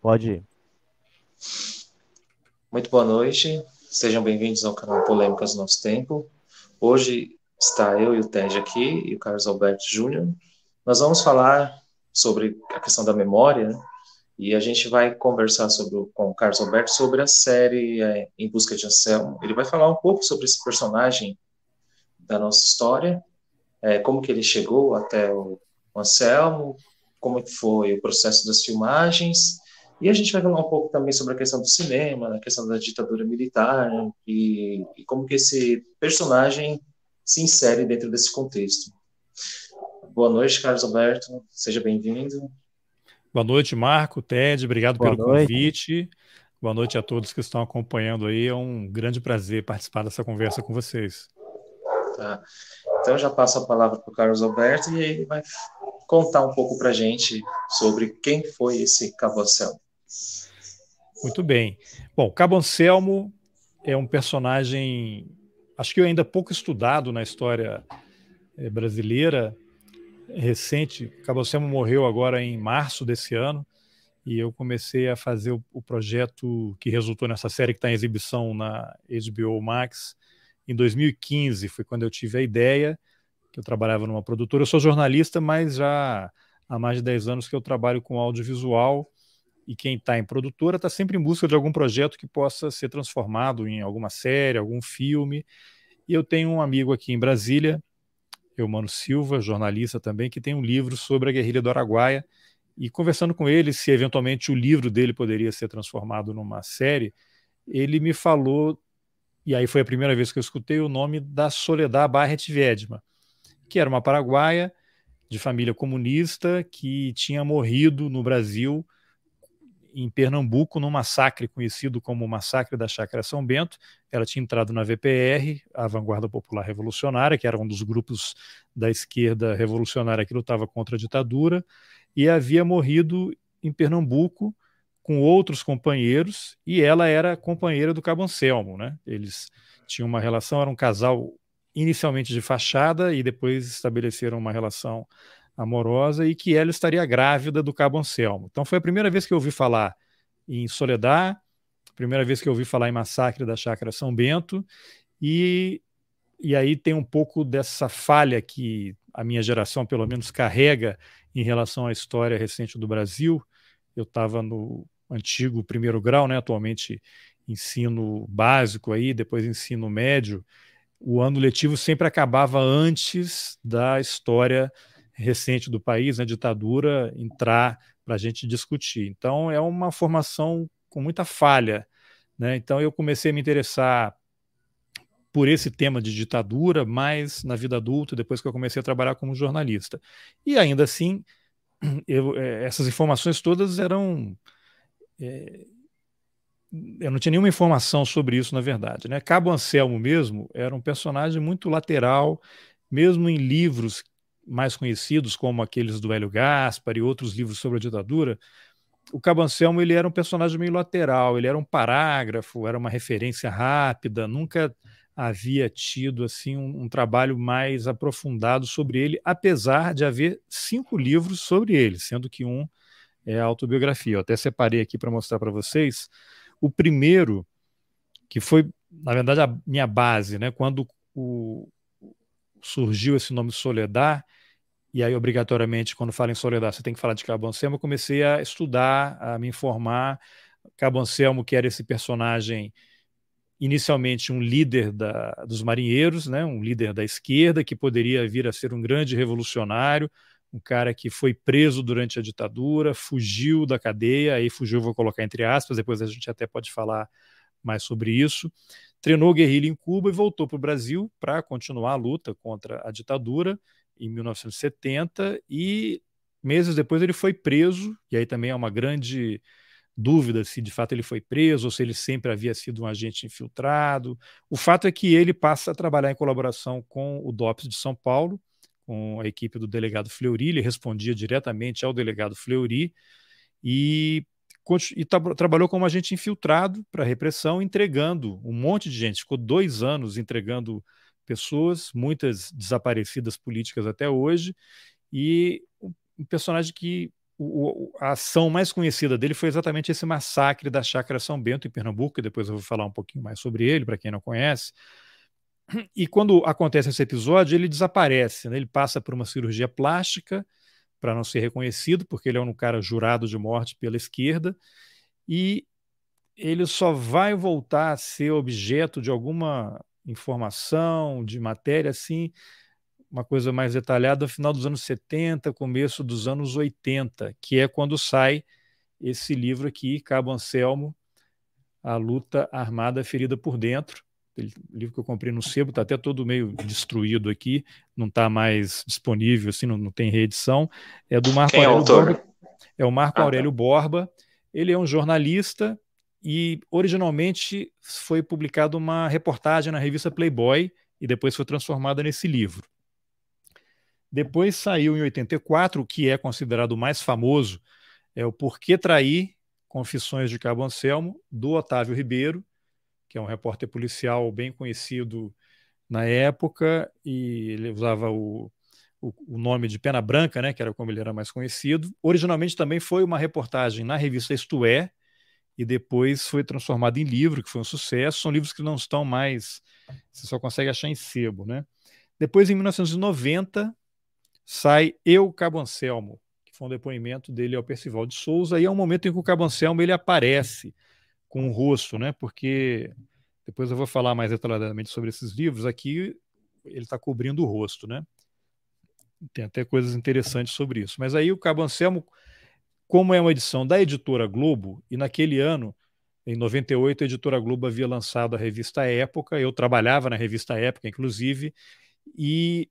Pode ir. Muito boa noite, sejam bem-vindos ao canal Polêmicas do Nosso Tempo. Hoje está eu e o Ted aqui, e o Carlos Alberto Júnior. Nós vamos falar sobre a questão da memória, né? e a gente vai conversar sobre, com o Carlos Alberto sobre a série é, Em Busca de Anselmo. Ele vai falar um pouco sobre esse personagem da nossa história, é, como que ele chegou até o, Anselmo, como foi o processo das filmagens, e a gente vai falar um pouco também sobre a questão do cinema, a questão da ditadura militar, e, e como que esse personagem se insere dentro desse contexto. Boa noite, Carlos Alberto, seja bem-vindo. Boa noite, Marco, Ted, obrigado Boa pelo noite. convite. Boa noite a todos que estão acompanhando aí. É um grande prazer participar dessa conversa com vocês. Tá. Então eu já passo a palavra para o Carlos Alberto e ele vai contar um pouco para a gente sobre quem foi esse Anselmo. Muito bem. Bom, Cabo Anselmo é um personagem, acho que ainda pouco estudado na história eh, brasileira recente. Cabo Anselmo morreu agora em março desse ano e eu comecei a fazer o, projeto que resultou nessa série que está em exibição na HBO Max em 2015. Foi quando eu tive a ideia que eu trabalhava numa produtora. Eu sou jornalista, mas já há mais de 10 anos que eu trabalho com audiovisual e quem está em produtora está sempre em busca de algum projeto que possa ser transformado em alguma série, algum filme. E eu tenho um amigo aqui em Brasília, Eumano Silva, jornalista também, que tem um livro sobre a guerrilha do Araguaia. E conversando com ele, se eventualmente o livro dele poderia ser transformado numa série, ele me falou, e aí foi a primeira vez que eu escutei o nome da Soledad Barret Wiedma, que era uma paraguaia de família comunista que tinha morrido no Brasil, em Pernambuco, num massacre conhecido como o Massacre da Chácara São Bento. Ela tinha entrado na VPR, a Vanguarda Popular Revolucionária, que era um dos grupos da esquerda revolucionária que lutava contra a ditadura, e havia morrido em Pernambuco com outros companheiros, e ela era companheira do Cabo Anselmo. Né? Eles tinham uma relação, era um casal inicialmente de fachada e depois estabeleceram uma relação amorosa e que ela estaria grávida do Cabo Anselmo. Então foi a primeira vez que eu ouvi falar em Soledad, primeira vez que eu ouvi falar em Massacre da Chácara São Bento e e aí tem um pouco dessa falha que a minha geração, pelo menos, carrega em relação à história recente do Brasil. Eu estava no antigo primeiro grau, né? atualmente ensino básico aí, depois ensino médio, o ano letivo sempre acabava antes da história recente do país, né, ditadura, entrar para a gente discutir. Então, é uma formação com muita falha. Né? Então, eu comecei a me interessar por esse tema de ditadura, mais na vida adulta, depois que eu comecei a trabalhar como jornalista. E ainda assim, eu, eh, essas informações todas eram é, eu não tinha nenhuma informação sobre isso, na verdade. Né? Cabo Anselmo mesmo era um personagem muito lateral, mesmo em livros mais conhecidos, como aqueles do Hélio Gaspar e outros livros sobre a ditadura, o Cabo Anselmo ele era um personagem meio lateral, ele era um parágrafo, era uma referência rápida, nunca havia tido assim um, um trabalho mais aprofundado sobre ele, apesar de haver cinco livros sobre ele, sendo que um é autobiografia. Eu até separei aqui para mostrar para vocês. O primeiro, que foi, na verdade, a minha base, né? quando o, surgiu esse nome Soledad, e aí, obrigatoriamente, quando fala em Soledad, você tem que falar de Cabo Anselmo, eu comecei a estudar, a me informar. Cabo Anselmo, que era esse personagem, inicialmente um líder da, dos marinheiros, né? um líder da esquerda, que poderia vir a ser um grande revolucionário, um cara que foi preso durante a ditadura, fugiu da cadeia, aí fugiu, vou colocar entre aspas, depois a gente até pode falar mais sobre isso. Treinou guerrilha em Cuba e voltou para o Brasil para continuar a luta contra a ditadura em 1970 e meses depois ele foi preso, e aí também é uma grande dúvida se de fato ele foi preso ou se ele sempre havia sido um agente infiltrado. O fato é que ele passa a trabalhar em colaboração com o DOPS de São Paulo, com a equipe do delegado Fleury, ele respondia diretamente ao delegado Fleury e, e tra trabalhou como agente infiltrado para a repressão, entregando um monte de gente, ficou dois anos entregando pessoas, muitas desaparecidas políticas até hoje, e um personagem que o, a ação mais conhecida dele foi exatamente esse massacre da Chácara São Bento, em Pernambuco, que depois eu vou falar um pouquinho mais sobre ele, para quem não conhece. E quando acontece esse episódio, ele desaparece, né? ele passa por uma cirurgia plástica para não ser reconhecido, porque ele é um cara jurado de morte pela esquerda, e ele só vai voltar a ser objeto de alguma informação, de matéria, assim, uma coisa mais detalhada no final dos anos 70, começo dos anos 80, que é quando sai esse livro aqui, Cabo Anselmo, A Luta Armada Ferida por Dentro. Livro que eu comprei no sebo, está até todo meio destruído aqui, não está mais disponível, assim, não, não, tem reedição. É do Marco Quem Aurélio é o autor? Borba. É o Marco Ah, tá. Aurélio Borba. Ele é um jornalista e originalmente foi publicada uma reportagem na revista Playboy e depois foi transformada nesse livro. Depois saiu em 84, o que é considerado o mais famoso, é o Porquê Trair, Confissões de Cabo Anselmo, do Otávio Ribeiro, que é um repórter policial bem conhecido na época, e ele usava o, o, o, nome de Pena Branca, né, que era como ele era mais conhecido. Originalmente também foi uma reportagem na revista Isto É, e depois foi transformado em livro, que foi um sucesso. São livros que não estão mais, você só consegue achar em sebo, né? Depois, em 1990, sai Eu, Cabo Anselmo, que foi um depoimento dele ao Percival de Souza, e é um momento em que o Cabo Anselmo ele aparece com o rosto, né? Porque depois eu vou falar mais detalhadamente sobre esses livros. Aqui ele está cobrindo o rosto, né? Tem até coisas interessantes sobre isso. Mas aí o Cabo Anselmo, como é uma edição da editora Globo, e naquele ano, em 98, a editora Globo havia lançado a revista Época, eu trabalhava na revista Época, inclusive, e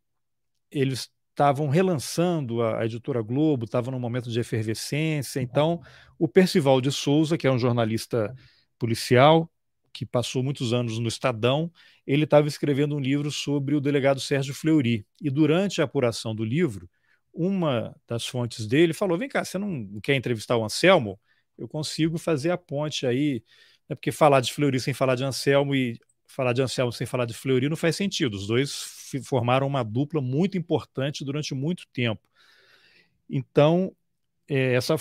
eles estavam relançando a, editora Globo, estava num momento de efervescência. Então, o Percival de Souza, que é um jornalista policial, que passou muitos anos no Estadão, ele estava escrevendo um livro sobre o delegado Sérgio Fleury. E durante a apuração do livro, uma das fontes dele falou: Vem cá, você não quer entrevistar o Anselmo? Eu consigo fazer a ponte aí. Né? Porque falar de Fleury sem falar de Anselmo e falar de Anselmo sem falar de Fleury não faz sentido. Os dois formaram uma dupla muito importante durante muito tempo. Então, é, essa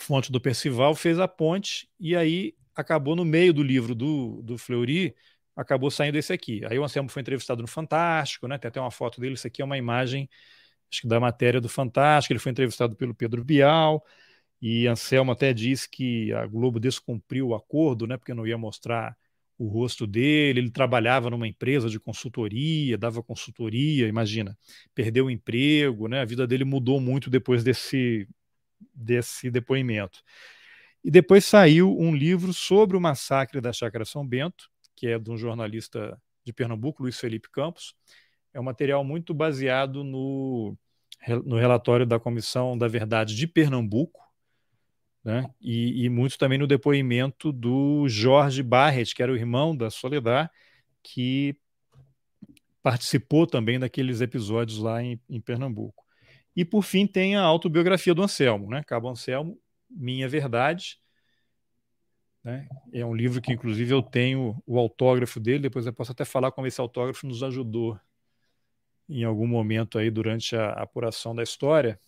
fonte do Percival fez a ponte e aí acabou no meio do livro do, do Fleury, acabou saindo esse aqui. Aí o Anselmo foi entrevistado no Fantástico, né? tem até uma foto dele, isso aqui é uma imagem acho que da matéria do Fantástico, ele foi entrevistado pelo Pedro Bial, e Anselmo até disse que a Globo descumpriu o acordo, né, porque não ia mostrar o rosto dele, ele trabalhava numa empresa de consultoria, dava consultoria, imagina, perdeu o emprego, né? A vida dele mudou muito depois desse desse depoimento. E depois saiu um livro sobre o massacre da Chácara São Bento, que é de um jornalista de Pernambuco, Luiz Felipe Campos. É um material muito baseado no, no relatório da Comissão da Verdade de Pernambuco, né? E, e, muito também no depoimento do Jorge Barret, que era o irmão da Soledad, que participou também daqueles episódios lá em, em, Pernambuco. E por fim tem a autobiografia do Anselmo, né? Cabo Anselmo, Minha Verdade. Né? É um livro que, inclusive, eu tenho o autógrafo dele. Depois eu posso até falar como esse autógrafo nos ajudou em algum momento aí durante a apuração da história.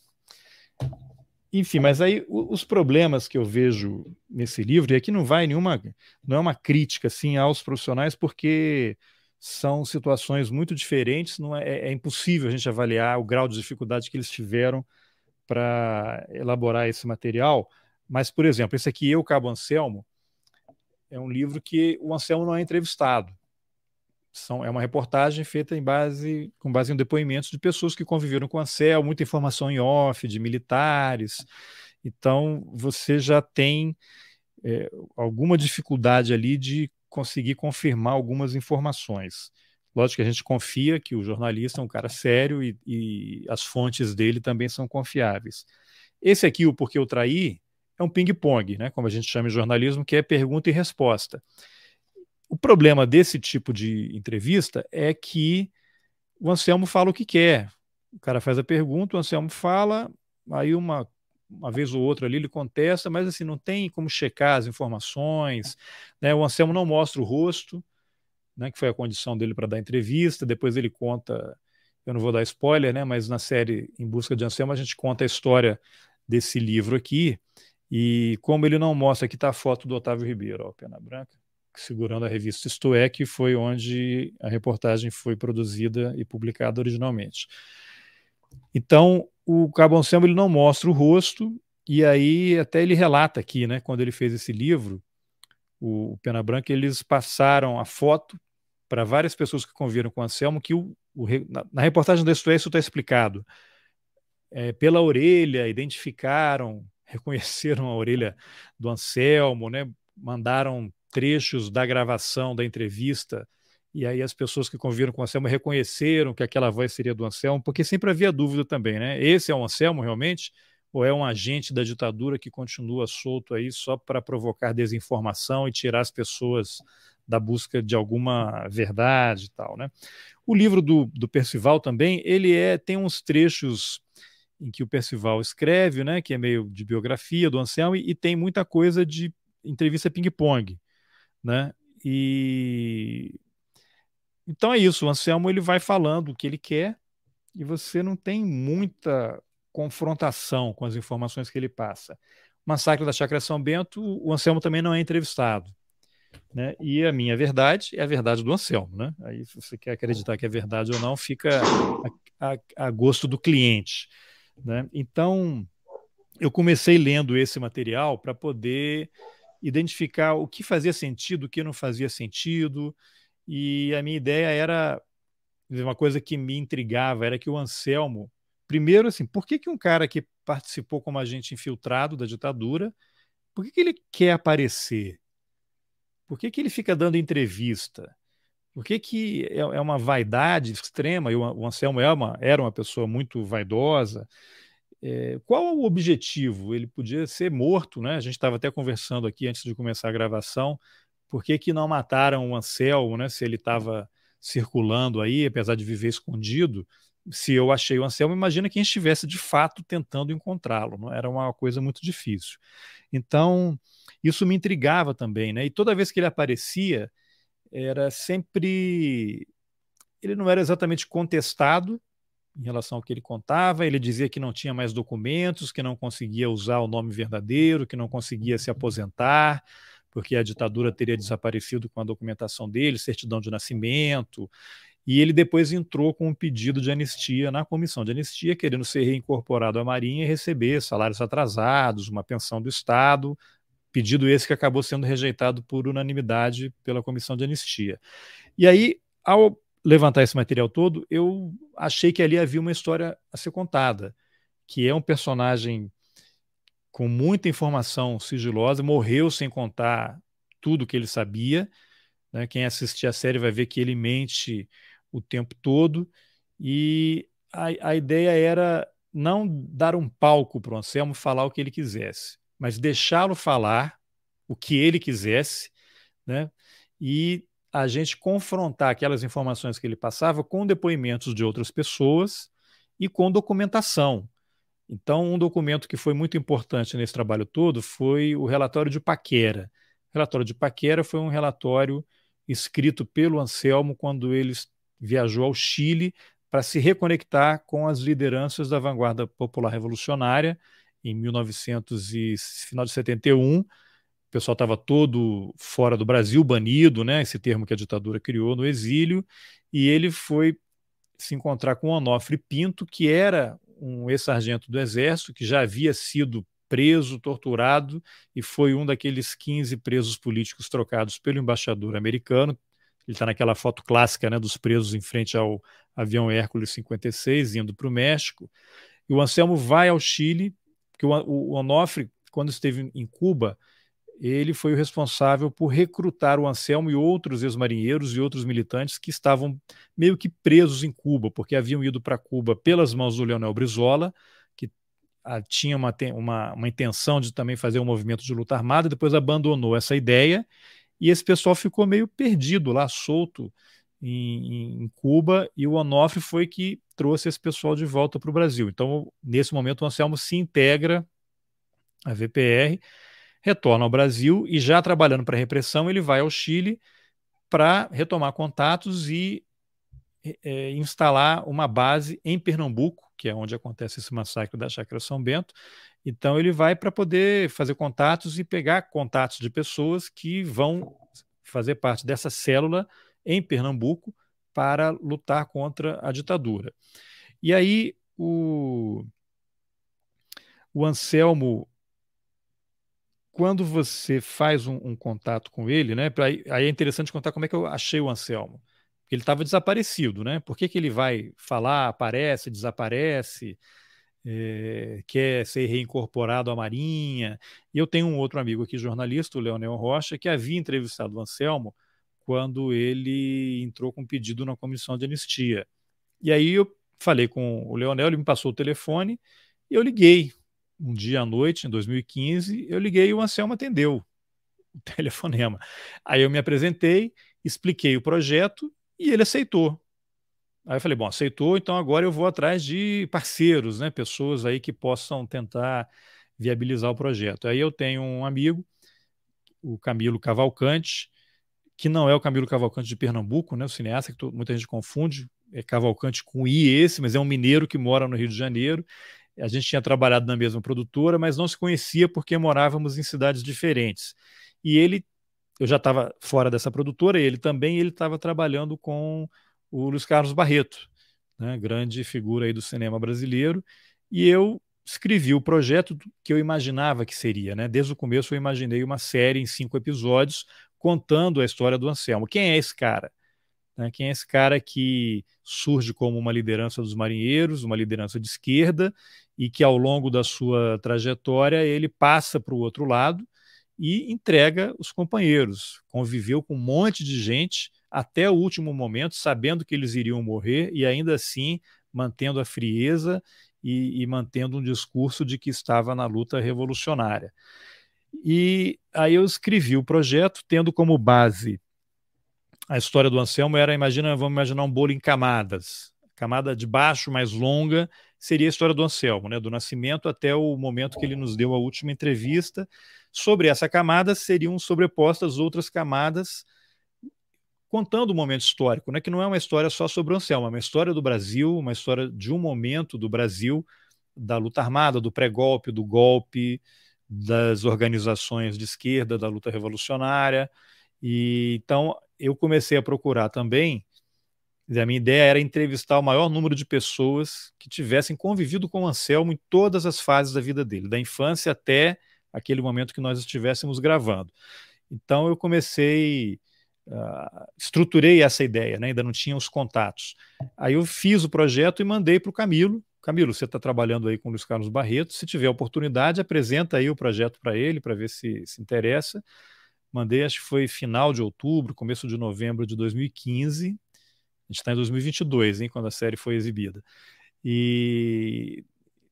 Enfim, mas aí os problemas que eu vejo nesse livro, e aqui não vai nenhuma, não é uma crítica assim aos profissionais, porque são situações muito diferentes, não é, é impossível a gente avaliar o grau de dificuldade que eles tiveram para elaborar esse material. Mas, por exemplo, esse aqui, Eu, Cabo Anselmo, é um livro que o Anselmo não é entrevistado. São, é uma reportagem feita em base, com base em depoimentos de pessoas que conviveram com a CEL, muita informação em off, de militares. Então, você já tem é, alguma dificuldade ali de conseguir confirmar algumas informações. Lógico que a gente confia que o jornalista é um cara sério e, e as fontes dele também são confiáveis. Esse aqui, o Porquê Eu Traí, é um ping-pong, né, como a gente chama em jornalismo, que é pergunta e resposta. O problema desse tipo de entrevista é que o Anselmo fala o que quer. O cara faz a pergunta, o Anselmo fala, aí uma, uma vez ou outra ali ele contesta, mas assim, não tem como checar as informações. Né? O Anselmo não mostra o rosto, né, que foi a condição dele para dar entrevista. Depois ele conta, eu não vou dar spoiler, né, mas na série Em Busca de Anselmo a gente conta a história desse livro aqui. E como ele não mostra, aqui está a foto do Otávio Ribeiro, ó, Pena Branca, segurando a revista Isto É, que foi onde a reportagem foi produzida e publicada originalmente. Então, o Cabo Anselmo ele não mostra o rosto, e aí até ele relata aqui, né, quando ele fez esse livro, o, o Pena Branca, eles passaram a foto para várias pessoas que conviveram com o Anselmo, que o, o na, na, reportagem do Isto É, isso está explicado. É, pela orelha, identificaram, reconheceram a orelha do Anselmo, né, mandaram trechos da gravação da entrevista e aí as pessoas que conviveram com o Anselmo reconheceram que aquela voz seria do Anselmo, porque sempre havia dúvida também, né? Esse é o Anselmo realmente? Ou é um agente da ditadura que continua solto aí só para provocar desinformação e tirar as pessoas da busca de alguma verdade e tal, né? O livro do, do Percival também, ele é tem uns trechos em que o Percival escreve, né, que é meio de biografia do Anselmo, e, e tem muita coisa de entrevista ping-pong, né? E então é isso, o Anselmo ele vai falando o que ele quer e você não tem muita confrontação com as informações que ele passa. Massacre da Chácara São Bento, o Anselmo também não é entrevistado. Né? E a minha verdade é a verdade do Anselmo. Né? Aí, se você quer acreditar que é verdade ou não, fica a, a, a gosto do cliente. Né? Então, eu comecei lendo esse material para poder identificar o que fazia sentido, o que não fazia sentido, e a minha ideia era uma coisa que me intrigava era que o Anselmo, primeiro assim, por que, que um cara que participou como agente infiltrado da ditadura, por que, que ele quer aparecer? Por que, que ele fica dando entrevista? Por que, que é, é uma vaidade extrema? E o Anselmo é uma, era uma pessoa muito vaidosa. É, qual o objetivo? Ele podia ser morto, né? A gente estava até conversando aqui antes de começar a gravação. Por que, que não mataram o Anselmo, né? Se ele estava circulando aí, apesar de viver escondido. Se eu achei o Anselmo, imagina quem estivesse de fato tentando encontrá-lo. Não era uma coisa muito difícil. Então, isso me intrigava também, né? E toda vez que ele aparecia, era sempre. Ele não era exatamente contestado, em relação ao que ele contava. Ele dizia que não tinha mais documentos, que não conseguia usar o nome verdadeiro, que não conseguia se aposentar, porque a ditadura teria desaparecido com a documentação dele, certidão de nascimento. E ele depois entrou com um pedido de anistia na comissão de anistia, querendo ser reincorporado à Marinha e receber salários atrasados, uma pensão do Estado, pedido esse que acabou sendo rejeitado por unanimidade pela comissão de anistia. E aí, ao levantar esse material todo, eu achei que ali havia uma história a ser contada, que é um personagem com muita informação sigilosa, morreu sem contar tudo que ele sabia. Né? Quem assistir a série vai ver que ele mente o tempo todo. E a, a ideia era não dar um palco para o Anselmo falar o que ele quisesse, mas deixá-lo falar o que ele quisesse, né? E a gente confrontar aquelas informações que ele passava com depoimentos de outras pessoas e com documentação. Então, um documento que foi muito importante nesse trabalho todo foi o relatório de Paquera. O relatório de Paquera foi um relatório escrito pelo Anselmo quando ele viajou ao Chile para se reconectar com as lideranças da vanguarda popular revolucionária em 1900 e final de 71 o pessoal estava todo fora do Brasil, banido, né? Esse termo que a ditadura criou no exílio, e ele foi se encontrar com Onofre Pinto, que era um ex-sargento do Exército, que já havia sido preso, torturado, e foi um daqueles 15 presos políticos trocados pelo embaixador americano. Ele está naquela foto clássica né, dos presos em frente ao avião Hércules 56, indo para o México. E o Anselmo vai ao Chile, porque o, Onofre, quando esteve em Cuba, ele foi o responsável por recrutar o Anselmo e outros ex-marinheiros e outros militantes que estavam meio que presos em Cuba, porque haviam ido para Cuba pelas mãos do Leonel Brizola, que ah, tinha uma, uma, uma intenção de também fazer um movimento de luta armada, depois abandonou essa ideia, e esse pessoal ficou meio perdido lá, solto em, em Cuba, e o Onofre foi que trouxe esse pessoal de volta para o Brasil. Então, nesse momento, o Anselmo se integra à VPR, retorna ao Brasil e já trabalhando para a repressão, ele vai ao Chile para retomar contatos e é, instalar uma base em Pernambuco, que é onde acontece esse massacre da Chácara São Bento, Então ele vai para poder fazer contatos e pegar contatos de pessoas que vão fazer parte dessa célula em Pernambuco para lutar contra a ditadura. E aí o, o Anselmo, quando você faz um, um contato com ele, né? Pra, aí é interessante contar como é que eu achei o Anselmo. Ele estava desaparecido, né? Por que, que ele vai falar, aparece, desaparece? é, quer ser reincorporado à Marinha. E eu tenho um outro amigo aqui, jornalista, o Leonel Rocha, que havia entrevistado o Anselmo quando ele entrou com um pedido na comissão de anistia. E aí eu falei com o Leonel, ele me passou o telefone e eu liguei. Um dia à noite, em 2015, eu liguei e o Anselmo atendeu o telefonema. Aí eu me apresentei, expliquei o projeto e ele aceitou. Aí eu falei, bom, aceitou, então agora eu vou atrás de parceiros, né? Pessoas aí que possam tentar viabilizar o projeto. Aí eu tenho um amigo, o Camilo Cavalcante, que não é o Camilo Cavalcante de Pernambuco, né? O cineasta que muita gente confunde, é Cavalcante com I esse, mas é um mineiro que mora no Rio de Janeiro. A gente tinha trabalhado na mesma produtora, mas não se conhecia porque morávamos em cidades diferentes. E ele, eu já estava fora dessa produtora, ele também, ele estava trabalhando com o Luiz Carlos Barreto, né, grande figura aí do cinema brasileiro, e eu escrevi o projeto que eu imaginava que seria. Né? Desde o começo eu imaginei uma série em cinco episódios contando a história do Anselmo. Quem é esse cara? Né? Quem é esse cara que surge como uma liderança dos marinheiros, uma liderança de esquerda, e que ao longo da sua trajetória ele passa para o outro lado e entrega os companheiros. Conviveu com um monte de gente até o último momento, sabendo que eles iriam morrer e ainda assim mantendo a frieza e, e mantendo um discurso de que estava na luta revolucionária. E aí eu escrevi o projeto tendo como base a história do Anselmo era, imagina, vamos imaginar um bolo em camadas. camada de baixo mais longa seria a história do Anselmo, né, do nascimento até o momento que ele nos deu a última entrevista. Sobre essa camada seriam sobrepostas outras camadas contando o um momento histórico, né, que não é uma história só sobre o Anselmo, é uma história do Brasil, uma história de um momento do Brasil, da luta armada, do pré-golpe, do golpe, das organizações de esquerda, da luta revolucionária. E então eu comecei a procurar também. A minha ideia era entrevistar o maior número de pessoas que tivessem convivido com o Anselmo em todas as fases da vida dele, da infância até aquele momento que nós estivéssemos gravando. Então eu comecei uh, estruturei essa ideia, né? ainda não tinha os contatos. Aí eu fiz o projeto e mandei para o Camilo. Camilo, você está trabalhando aí com o Luiz Carlos Barreto. Se tiver oportunidade, apresenta aí o projeto para ele, para ver se se interessa. Mandei, acho que foi final de outubro, começo de novembro de 2015. A gente está em 2022, hein, quando a série foi exibida. E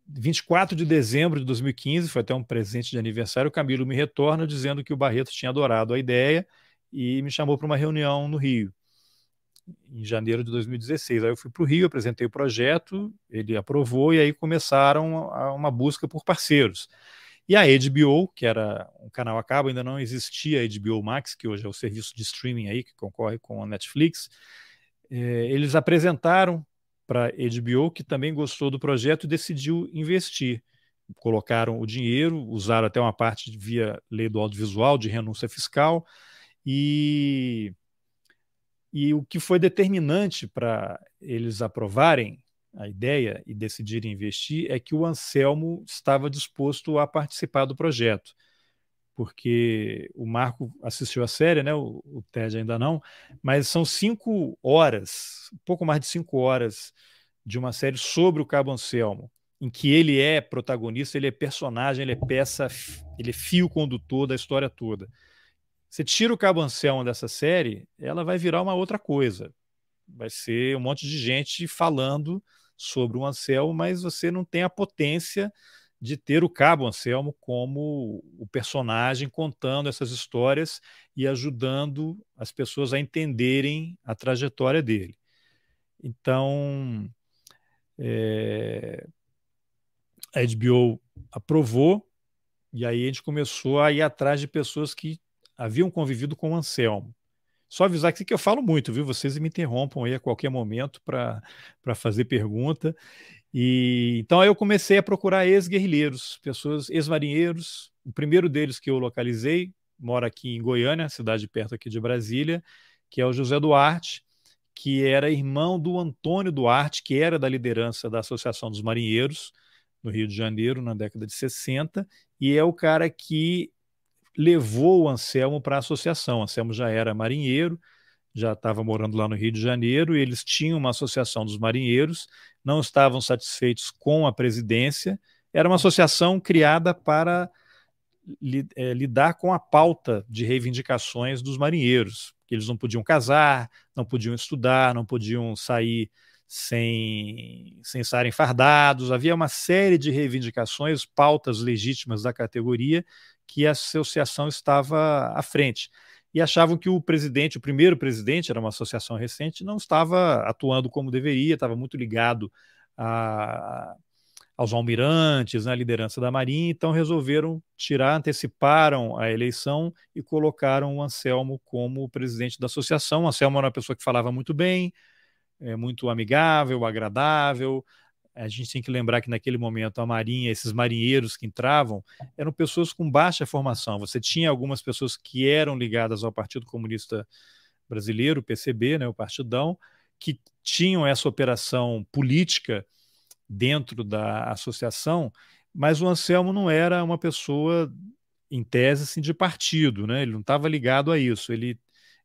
24 de dezembro de 2015, foi até um presente de aniversário, o Camilo me retorna dizendo que o Barreto tinha adorado a ideia e me chamou para uma reunião no Rio, em janeiro de 2016. Aí eu fui para o Rio, apresentei o projeto, ele aprovou e aí começaram uma busca por parceiros. E a HBO, que era um canal a cabo, ainda não existia a HBO Max, que hoje é o serviço de streaming aí que concorre com a Netflix. É, eles apresentaram para a HBO, que também gostou do projeto e decidiu investir. Colocaram o dinheiro, usaram até uma parte via lei do audiovisual, de renúncia fiscal, e, e o que foi determinante para eles aprovarem a ideia e decidirem investir é que o Anselmo estava disposto a participar do projeto. Porque o Marco assistiu a série, né? o, o Ted ainda não, mas são cinco horas, um pouco mais de cinco horas de uma série sobre o Cabo Anselmo, em que ele é protagonista, ele é personagem, ele é peça, ele é fio condutor da história toda. Você tira o Cabo Anselmo dessa série, ela vai virar uma outra coisa. Vai ser um monte de gente falando sobre o Anselmo, mas você não tem a potência de ter o Cabo Anselmo como o personagem contando essas histórias e ajudando as pessoas a entenderem a trajetória dele. Então, é, a HBO aprovou e aí a gente começou a ir atrás de pessoas que haviam convivido com o Anselmo. Só avisar que, que eu falo muito, viu? Vocês me interrompam aí a qualquer momento para fazer pergunta. E então eu comecei a procurar ex-guerrilheiros, pessoas ex-marinheiros. O primeiro deles que eu localizei mora aqui em Goiânia, cidade perto aqui de Brasília, que é o José Duarte, que era irmão do Antônio Duarte, que era da liderança da Associação dos Marinheiros no Rio de Janeiro na década de 60, e é o cara que levou o Anselmo para a associação. O Anselmo já era marinheiro, já estava morando lá no Rio de Janeiro, e eles tinham uma associação dos marinheiros, não estavam satisfeitos com a presidência. Era uma associação criada para é, lidar com a pauta de reivindicações dos marinheiros, eles não podiam casar, não podiam estudar, não podiam sair sem, sem estarem fardados. Havia uma série de reivindicações, pautas legítimas da categoria, que a associação estava à frente e achavam que o presidente, o primeiro presidente, era uma associação recente, não estava atuando como deveria, estava muito ligado a, aos almirantes, na liderança da Marinha, então resolveram tirar, anteciparam a eleição e colocaram o Anselmo como presidente da associação. O Anselmo era uma pessoa que falava muito bem, é, muito amigável, agradável, a gente tem que lembrar que naquele momento a Marinha, esses marinheiros que entravam, eram pessoas com baixa formação. Você tinha algumas pessoas que eram ligadas ao Partido Comunista Brasileiro, PCB, né, o Partidão, que tinham essa operação política dentro da associação, mas o Anselmo não era uma pessoa, em tese, assim, de partido, né? ele não estava ligado a isso. Ele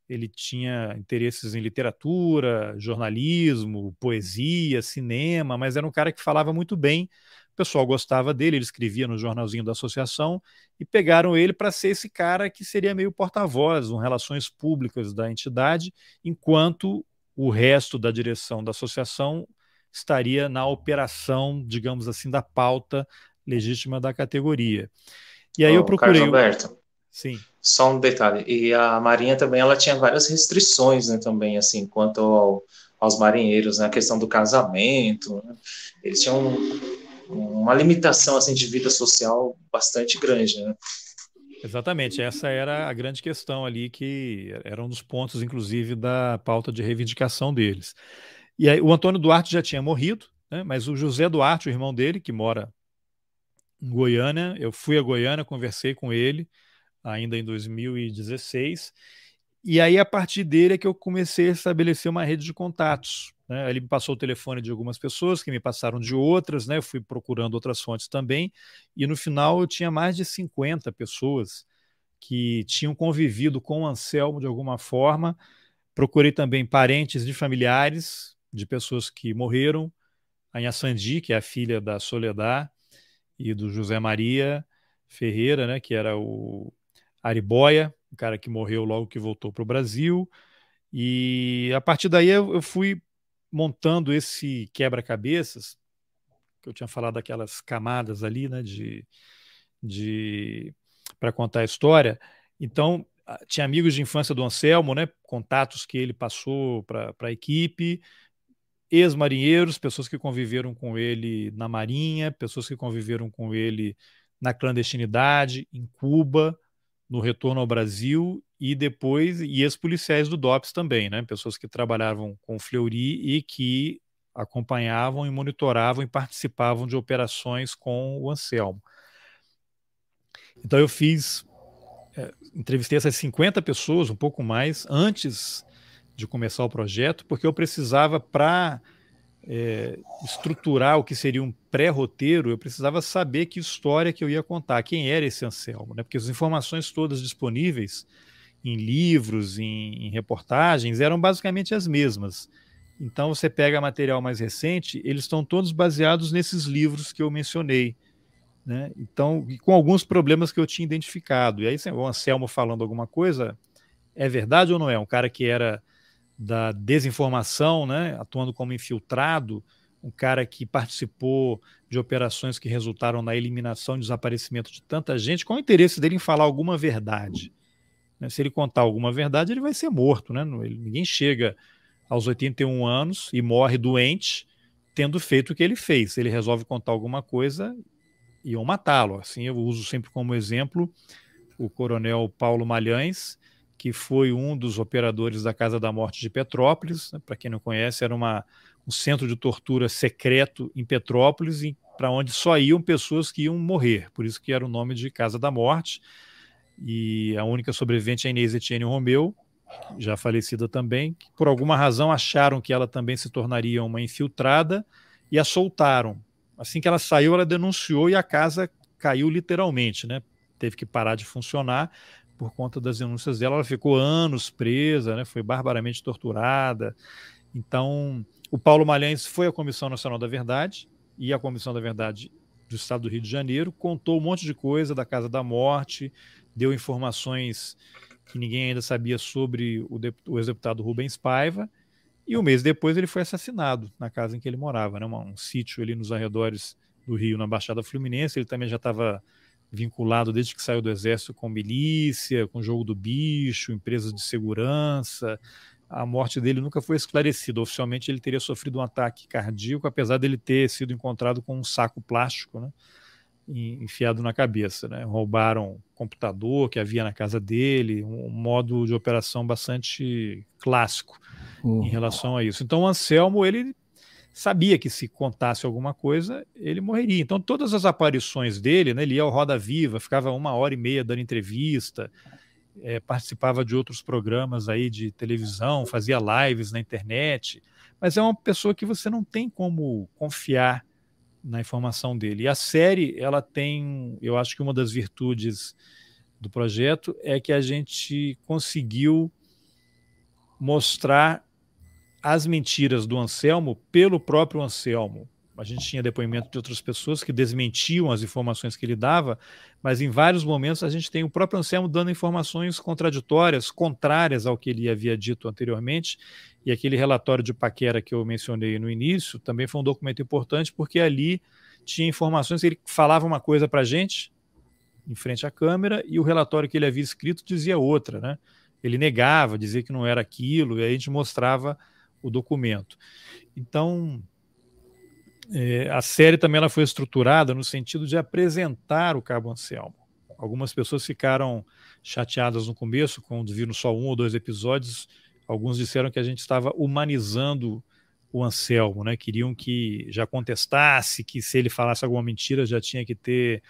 ele tinha interesses em literatura, jornalismo, poesia, cinema, mas era um cara que falava muito bem. O pessoal gostava dele, ele escrevia no jornalzinho da associação e pegaram ele para ser esse cara que seria meio porta-voz, um relações públicas da entidade, enquanto o resto da direção da associação estaria na operação, digamos assim, da pauta legítima da categoria. E aí Ô, eu procurei. Carlos Alberto, Sim. Só um detalhe. E a Marinha também, ela tinha várias restrições, né, também, assim, quanto ao, aos marinheiros, né, a questão do casamento, né? eles tinham um, uma limitação, assim, de vida social bastante grande, né? Exatamente, essa era a grande questão ali, que era um dos pontos, inclusive, da pauta de reivindicação deles. E aí, o Antônio Duarte já tinha morrido, né, mas o José Duarte, o irmão dele, que mora em Goiânia, eu fui a Goiânia, conversei com ele, ainda em 2016. E aí, a partir dele, é que eu comecei a estabelecer uma rede de contatos. Né? Ele me passou o telefone de algumas pessoas, que me passaram de outras, né? eu fui procurando outras fontes também, e no final eu tinha mais de 50 pessoas que tinham convivido com o Anselmo de alguma forma. Procurei também parentes de familiares de pessoas que morreram. A Inhaçandi, que é a filha da Soledad, e do José Maria Ferreira, né, que era o Aribóia, um cara que morreu logo que voltou para o Brasil. E a partir daí eu, fui montando esse quebra-cabeças, que eu tinha falado daquelas camadas ali, né, de, de para contar a história. Então, tinha amigos de infância do Anselmo, né, contatos que ele passou para a equipe, ex-marinheiros, pessoas que conviveram com ele na Marinha, pessoas que conviveram com ele na clandestinidade, em Cuba, no retorno ao Brasil e depois e ex-policiais do DOPS também, né? Pessoas que trabalhavam com Fleury e que acompanhavam e monitoravam e participavam de operações com o Anselmo. Então eu fiz, é, entrevistei essas 50 pessoas, um pouco mais, antes de começar o projeto, porque eu precisava para é, estruturar o que seria um pré-roteiro, eu precisava saber que história que eu ia contar, quem era esse Anselmo, né? porque as informações todas disponíveis em livros, em, em reportagens, eram basicamente as mesmas. Então você pega material mais recente, eles estão todos baseados nesses livros que eu mencionei. Né? Então, com alguns problemas que eu tinha identificado. E aí, o Anselmo falando alguma coisa, é verdade ou não é? Um cara que era da desinformação, né, atuando como infiltrado, um cara que participou de operações que resultaram na eliminação e desaparecimento de tanta gente, qual o interesse dele em falar alguma verdade? Né? Se ele contar alguma verdade, ele vai ser morto. Né? Ninguém chega aos 81 anos e morre doente tendo feito o que ele fez. Ele resolve contar alguma coisa, iam matá-lo. Assim, eu uso sempre como exemplo o coronel Paulo Malhães, que foi um dos operadores da Casa da Morte de Petrópolis. Né? Para quem não conhece, era uma um centro de tortura secreto em Petrópolis, para onde só iam pessoas que iam morrer, por isso que era o nome de Casa da Morte. E a única sobrevivente é a Inês Etienne Romeu, já falecida também, que por alguma razão acharam que ela também se tornaria uma infiltrada e a soltaram. Assim que ela saiu, ela denunciou e a casa caiu literalmente, né? Teve que parar de funcionar por conta das denúncias dela. Ela ficou anos presa, né? Foi barbaramente torturada. Então, o Paulo Malhães foi à Comissão Nacional da Verdade e a Comissão da Verdade do Estado do Rio de Janeiro contou um monte de coisa da Casa da Morte, deu informações que ninguém ainda sabia sobre o, o ex-deputado Rubens Paiva, e um mês depois ele foi assassinado na casa em que ele morava, né, um, um sítio ali nos arredores do Rio, na Baixada Fluminense. Ele também já estava vinculado desde que saiu do Exército com milícia, com jogo do bicho, empresas de segurança. A morte dele nunca foi esclarecida. Oficialmente ele teria sofrido um ataque cardíaco, apesar dele ter sido encontrado com um saco plástico, né? enfiado na cabeça. Né? Roubaram computador que havia na casa dele, um modo de operação bastante clássico uhum. em relação a isso. Então o Anselmo ele sabia que se contasse alguma coisa ele morreria. Então todas as aparições dele, né, ele ia ao Roda Viva, ficava uma hora e meia dando entrevista, é, participava de outros programas aí de televisão, fazia lives na internet, mas é uma pessoa que você não tem como confiar na informação dele. E a série, ela tem, eu acho que uma das virtudes do projeto é que a gente conseguiu mostrar as mentiras do Anselmo pelo próprio Anselmo. A gente tinha depoimento de outras pessoas que desmentiam as informações que ele dava, mas em vários momentos a gente tem o próprio Anselmo dando informações contraditórias, contrárias ao que ele havia dito anteriormente, e aquele relatório de Paquera que eu mencionei no início também foi um documento importante, porque ali tinha informações, ele falava uma coisa para a gente, em frente à câmera, e o relatório que ele havia escrito dizia outra, né? Ele negava, dizia que não era aquilo, e aí a gente mostrava o documento. Então, é, a série também ela foi estruturada no sentido de apresentar o Cabo Anselmo. Algumas pessoas ficaram chateadas no começo, quando viram só um ou dois episódios, Alguns disseram que a gente estava humanizando o Anselmo, né? Queriam que já contestasse, que se ele falasse alguma mentira já tinha que ter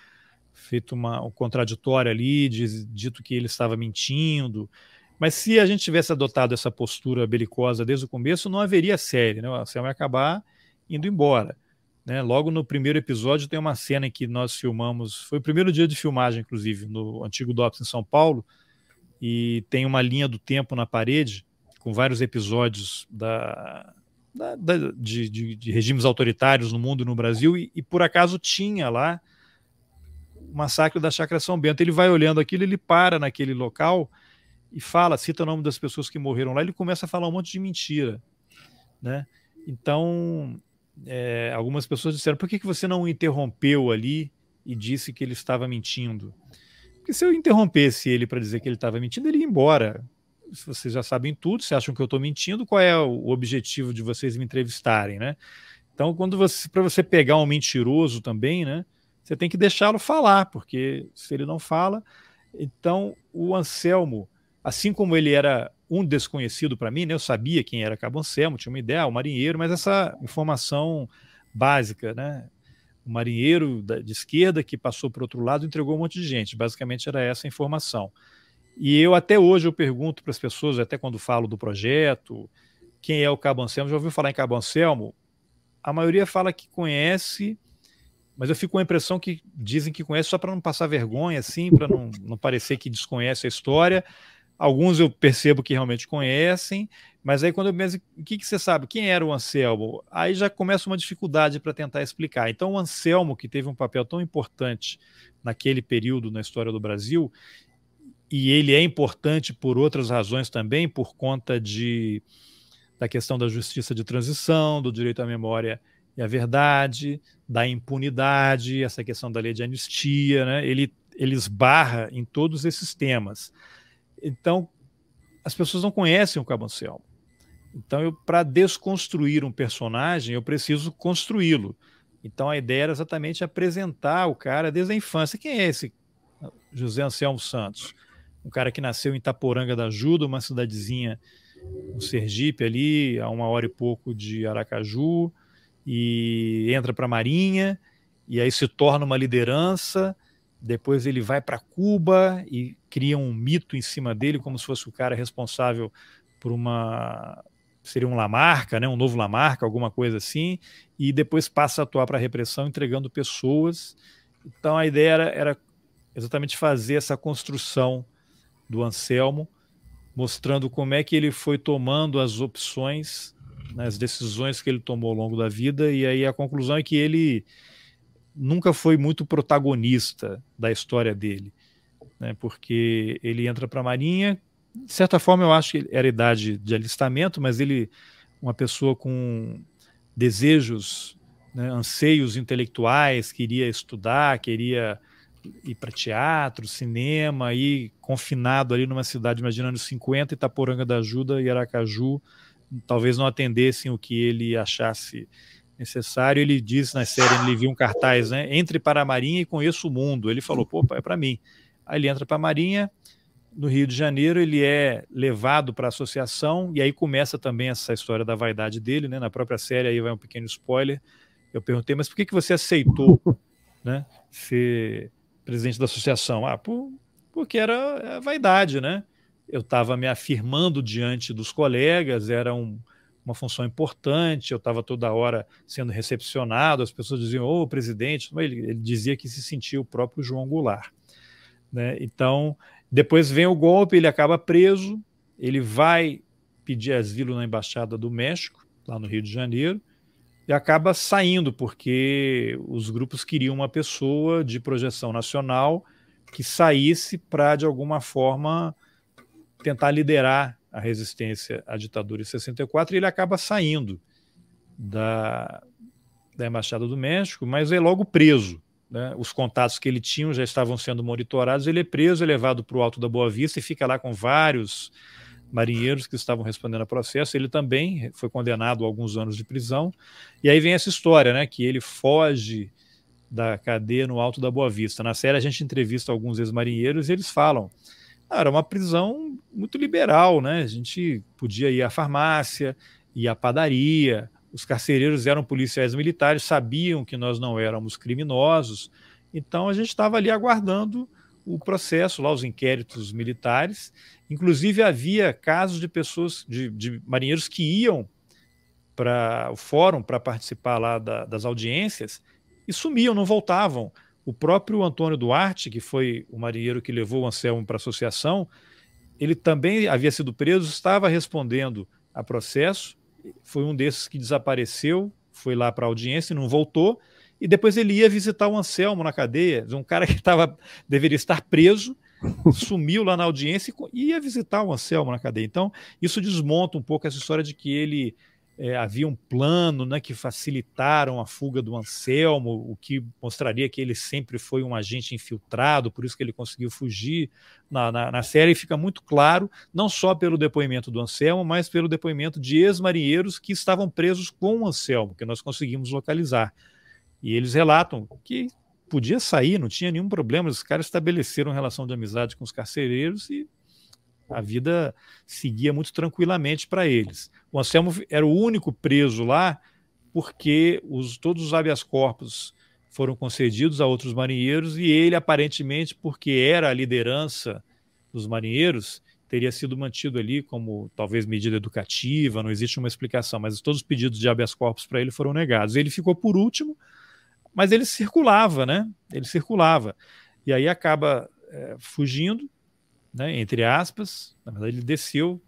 feito uma, um contraditório ali, diz, dito que ele estava mentindo. Mas se a gente tivesse adotado essa postura belicosa desde o começo, não haveria série, né? O Anselmo ia acabar indo embora. Né? Logo no primeiro episódio tem uma cena em que nós filmamos, foi o primeiro dia de filmagem, inclusive, no antigo DOPS em São Paulo, e tem uma linha do tempo na parede com vários episódios da, da, da de, de, de, regimes autoritários no mundo e no Brasil, e, e, por acaso tinha lá o massacre da Chácara São Bento. Ele vai olhando aquilo, ele para naquele local e fala, cita o nome das pessoas que morreram lá, ele começa a falar um monte de mentira. Né? Então, é, algumas pessoas disseram: por que, que você não interrompeu ali e disse que ele estava mentindo? Porque se eu interrompesse ele para dizer que ele estava mentindo, ele ia embora vocês já sabem tudo, se acham que eu estou mentindo, qual é o objetivo de vocês me entrevistarem, né? Então, quando você, para você pegar um mentiroso também, né, você tem que deixá-lo falar, porque se ele não fala, então o Anselmo, assim como ele era um desconhecido para mim, né, eu sabia quem era Cabo Anselmo, tinha uma ideia, o marinheiro, mas essa informação básica, né, o marinheiro de esquerda que passou para outro lado entregou um monte de gente, basicamente era essa a informação. E eu até hoje eu pergunto para as pessoas, até quando falo do projeto, quem é o Cabo Anselmo? Já ouviu falar em Cabo Anselmo? A maioria fala que conhece, mas eu fico com a impressão que dizem que conhece só para não passar vergonha, assim, para não, não parecer que desconhece a história. Alguns eu percebo que realmente conhecem, mas aí quando eu penso, o que, que você sabe? Quem era o Anselmo? Aí já começa uma dificuldade para tentar explicar. Então, o Anselmo, que teve um papel tão importante naquele período na história do Brasil, e ele é importante por outras razões também, por conta de, da questão da justiça de transição, do direito à memória e à verdade, da impunidade, essa questão da lei de anistia, né? ele, ele esbarra em todos esses temas. Então, as pessoas não conhecem o Cabo Anselmo. Então, para desconstruir um personagem, eu preciso construí-lo. Então, a ideia era exatamente apresentar o cara desde a infância. Quem é esse José Anselmo Santos? um cara que nasceu em Itaporanga da Ajuda, uma cidadezinha no Sergipe, ali, a uma hora e pouco de Aracaju, e entra para a Marinha, e aí se torna uma liderança. Depois ele vai para Cuba e cria um mito em cima dele, como se fosse o cara responsável por uma. Seria um Lamarca, né? um novo Lamarca, alguma coisa assim, e depois passa a atuar para a repressão, entregando pessoas. Então a ideia era, era exatamente fazer essa construção do Anselmo, mostrando como é que ele foi tomando as opções, né, as decisões que ele tomou ao longo da vida, e aí a conclusão é que ele nunca foi muito protagonista da história dele, né, porque ele entra para a Marinha, de certa forma eu acho que era idade de alistamento, mas ele, uma pessoa com desejos, né, anseios intelectuais, queria estudar, queria ir para teatro, cinema, ir confinado ali numa cidade, imaginando 50, Itaporanga da Ajuda e Aracaju, talvez não atendessem o que ele achasse necessário. Ele diz na série, ele viu um cartaz, né? Entre para a Marinha e conheça o mundo. Ele falou, pô, é para mim. Aí ele entra para a Marinha, no Rio de Janeiro, ele é levado para a associação, e aí começa também essa história da vaidade dele, né? Na própria série, aí vai um pequeno spoiler. Eu perguntei, mas por que, que você aceitou né, ser presidente da associação? Ah, por, porque era a vaidade, né? Eu estava me afirmando diante dos colegas, era um, uma função importante, eu estava toda hora sendo recepcionado, as pessoas diziam, ô oh, presidente, ele, ele, dizia que se sentia o próprio João Goulart. Né? Então, depois vem o golpe, ele acaba preso, ele vai pedir asilo na Embaixada do México, lá no Rio de Janeiro, e acaba saindo, porque os grupos queriam uma pessoa de projeção nacional que saísse para, de alguma forma, tentar liderar a resistência à ditadura em 64 e ele acaba saindo da, da Embaixada do México, mas é logo preso. Né? Os contatos que ele tinha já estavam sendo monitorados. Ele é preso, é levado para o Alto da Boa Vista e fica lá com vários marinheiros que estavam respondendo a processo. Ele também foi condenado a alguns anos de prisão. E aí vem essa história, né? Que ele foge da cadeia no Alto da Boa Vista. Na série a gente entrevista alguns ex-marinheiros e eles falam era uma prisão muito liberal, né? A gente podia ir à farmácia, ir à padaria, os carcereiros eram policiais militares, sabiam que nós não éramos criminosos, então a gente estava ali aguardando o processo, lá os inquéritos militares. Inclusive havia casos de pessoas, de, de marinheiros que iam para o fórum para participar lá da, das audiências e sumiam, não voltavam. O próprio Antônio Duarte, que foi o marinheiro que levou o Anselmo para a associação, ele também havia sido preso, estava respondendo a processo, foi um desses que desapareceu, foi lá para a audiência e não voltou, e depois ele ia visitar o Anselmo na cadeia, um cara que estava deveria estar preso, sumiu lá na audiência e ia visitar o Anselmo na cadeia. Então, isso desmonta um pouco essa história de que ele é, havia um plano né, que facilitaram a fuga do Anselmo, o que mostraria que ele sempre foi um agente infiltrado, por isso que ele conseguiu fugir. Na, na, na série fica muito claro, não só pelo depoimento do Anselmo, mas pelo depoimento de ex-marinheiros que estavam presos com o Anselmo, que nós conseguimos localizar. E eles relatam que podia sair, não tinha nenhum problema, os caras estabeleceram relação de amizade com os carcereiros e a vida seguia muito tranquilamente para eles. O Anselmo era o único preso lá porque os, todos os habeas corpus foram concedidos a outros marinheiros e ele, aparentemente, porque era a liderança dos marinheiros, teria sido mantido ali como talvez medida educativa, não existe uma explicação, mas todos os pedidos de habeas corpus para ele foram negados. Ele ficou por último, mas ele circulava, né? Ele circulava. E aí acaba é, fugindo, né, entre aspas. Na verdade, ele desceu,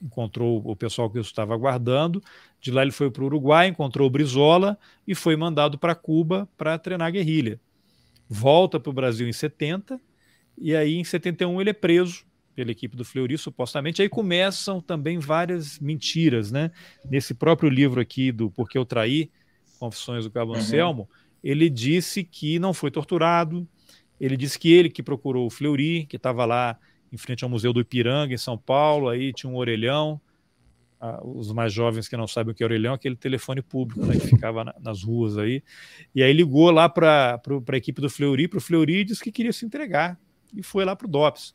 encontrou o pessoal que eu estava aguardando. De lá ele foi para o Uruguai, encontrou o Brizola e foi mandado para Cuba para treinar guerrilha. Volta para o Brasil em 70 e aí em 71 ele é preso pela equipe do Fleury, supostamente. Aí começam também várias mentiras, né? Nesse próprio livro aqui do Porque Eu Traí, Confissões do Cabo uhum. Anselmo, ele disse que não foi torturado, ele disse que ele que procurou o Fleury, que estava lá em frente ao Museu do Ipiranga, em São Paulo, aí tinha um orelhão. Ah, os mais jovens que não sabem o que é orelhão, aquele telefone público né, que ficava na, nas ruas aí. E aí ligou lá para a equipe do Fleury, para o Fleury e disse que queria se entregar. e foi lá para o DOPS.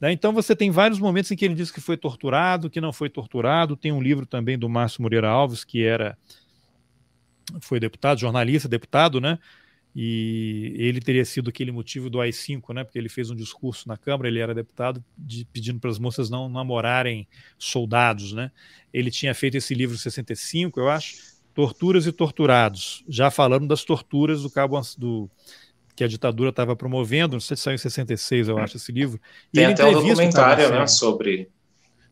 Né? Então você tem vários momentos em que ele diz que foi torturado, que não foi torturado. Tem um livro também do Márcio Moreira Alves, que era foi deputado, jornalista, deputado, né? E ele teria sido aquele motivo do AI-5, né? Porque ele fez um discurso na Câmara, ele era deputado, de, pedindo para as moças não namorarem soldados, né? Ele tinha feito esse livro em 65, eu acho, Torturas e Torturados, já falando das torturas do cabo do que a ditadura estava promovendo, não sei se saiu em 66, eu acho, esse livro. E Tem até um documentário, né, sobre...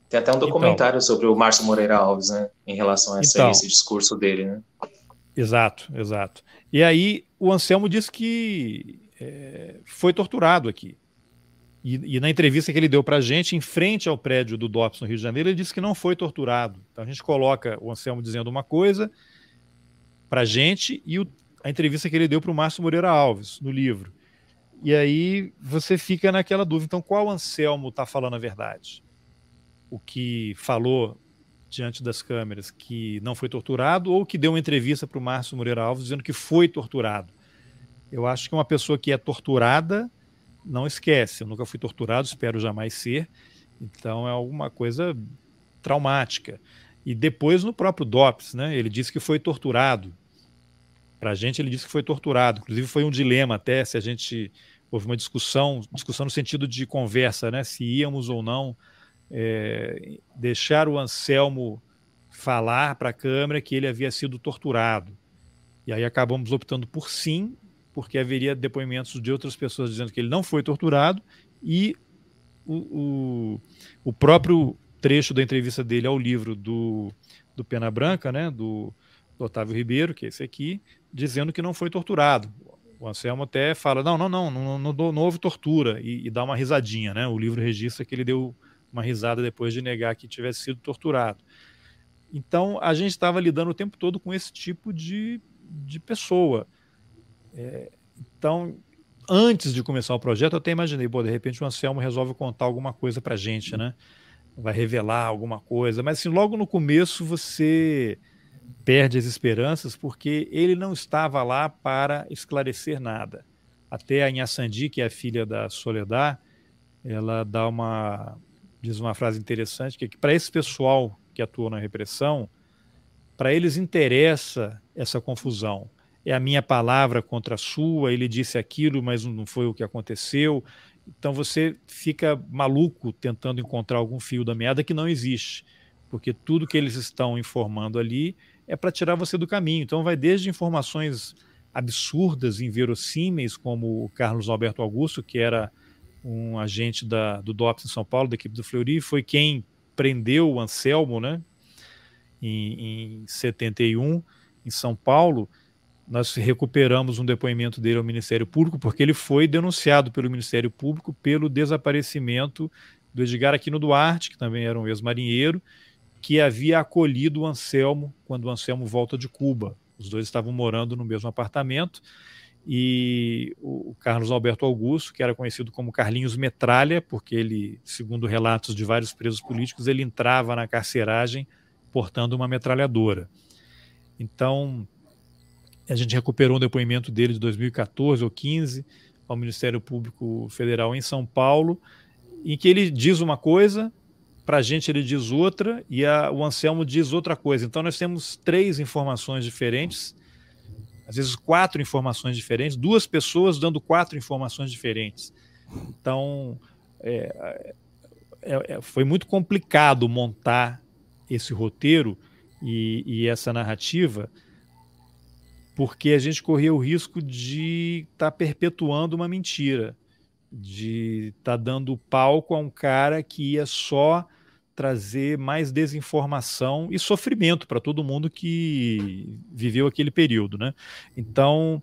Tem até um então. documentário então, sobre o Márcio Moreira Alves, né, em relação a essa, então, esse discurso dele, né? Exato, exato. E aí o Anselmo disse que é, foi torturado aqui. E, e, na entrevista que ele deu para a gente, em frente ao prédio do DOPS no Rio de Janeiro, ele disse que não foi torturado. Então a gente coloca o Anselmo dizendo uma coisa para a gente e o a entrevista que ele deu para o Márcio Moreira Alves, no livro. E aí você fica naquela dúvida. Então, qual Anselmo está falando a verdade? O que falou diante das câmeras que não foi torturado ou que deu uma entrevista para o Márcio Moreira Alves dizendo que foi torturado? Eu acho que uma pessoa que é torturada não esquece. Eu nunca fui torturado, espero jamais ser. Então é alguma coisa traumática. E depois no próprio DOPS, né? Ele disse que foi torturado. Para a gente, ele disse que foi torturado. Inclusive, foi um dilema até se a gente. Houve uma discussão, discussão no sentido de conversa, né? Se íamos ou não é, deixar o Anselmo falar para a Câmara que ele havia sido torturado. E aí acabamos optando por sim, porque haveria depoimentos de outras pessoas dizendo que ele não foi torturado e o, o, o próprio trecho da entrevista dele ao livro do, do Pena Branca, né, do, do Otávio Ribeiro, que é esse aqui, dizendo que não foi torturado. O Anselmo até fala: não, não, não, não, não, não houve tortura, e, e, dá uma risadinha, né? O livro registra que ele deu uma risada depois de negar que tivesse sido torturado. Então, a gente estava lidando o tempo todo com esse tipo de, de pessoa. É, então, antes de começar o projeto, eu até imaginei, pô, de repente o Anselmo resolve contar alguma coisa para gente, né? Vai revelar alguma coisa. Mas, assim, logo no começo você perde as esperanças porque ele não estava lá para esclarecer nada. Até a Inhaçandi, que é a filha da Soledad, ela dá uma diz uma frase interessante que, é que para esse pessoal que atua na repressão, para eles interessa essa confusão. É a minha palavra contra a sua, ele disse aquilo, mas não foi o que aconteceu. Então você fica maluco tentando encontrar algum fio da meada que não existe, porque tudo que eles estão informando ali é para tirar você do caminho. Então vai desde informações absurdas, inverossímeis, como o Carlos Alberto Augusto, que era um agente da, do DOPS em São Paulo, da equipe do Fleury, foi quem prendeu o Anselmo, né, em, em 71, em São Paulo. Nós recuperamos um depoimento dele ao Ministério Público, porque ele foi denunciado pelo Ministério Público pelo desaparecimento do Edgar Aquino Duarte, que também era um ex-marinheiro, que havia acolhido o Anselmo quando o Anselmo volta de Cuba. Os dois estavam morando no mesmo apartamento e o Carlos Alberto Augusto, que era conhecido como Carlinhos Metralha, porque ele, segundo relatos de vários presos políticos, ele entrava na carceragem portando uma metralhadora. Então, a gente recuperou um depoimento dele de 2014 ou 15 ao Ministério Público Federal em São Paulo, em que ele diz uma coisa, para a gente ele diz outra e a, o Anselmo diz outra coisa. Então nós temos três informações diferentes, às vezes quatro informações diferentes, duas pessoas dando quatro informações diferentes. Então é, é, é foi muito complicado montar esse roteiro e, e essa narrativa, porque a gente corria o risco de estar tá perpetuando uma mentira de estar tá dando palco a um cara que ia só trazer mais desinformação e sofrimento para todo mundo que viveu aquele período, né? Então,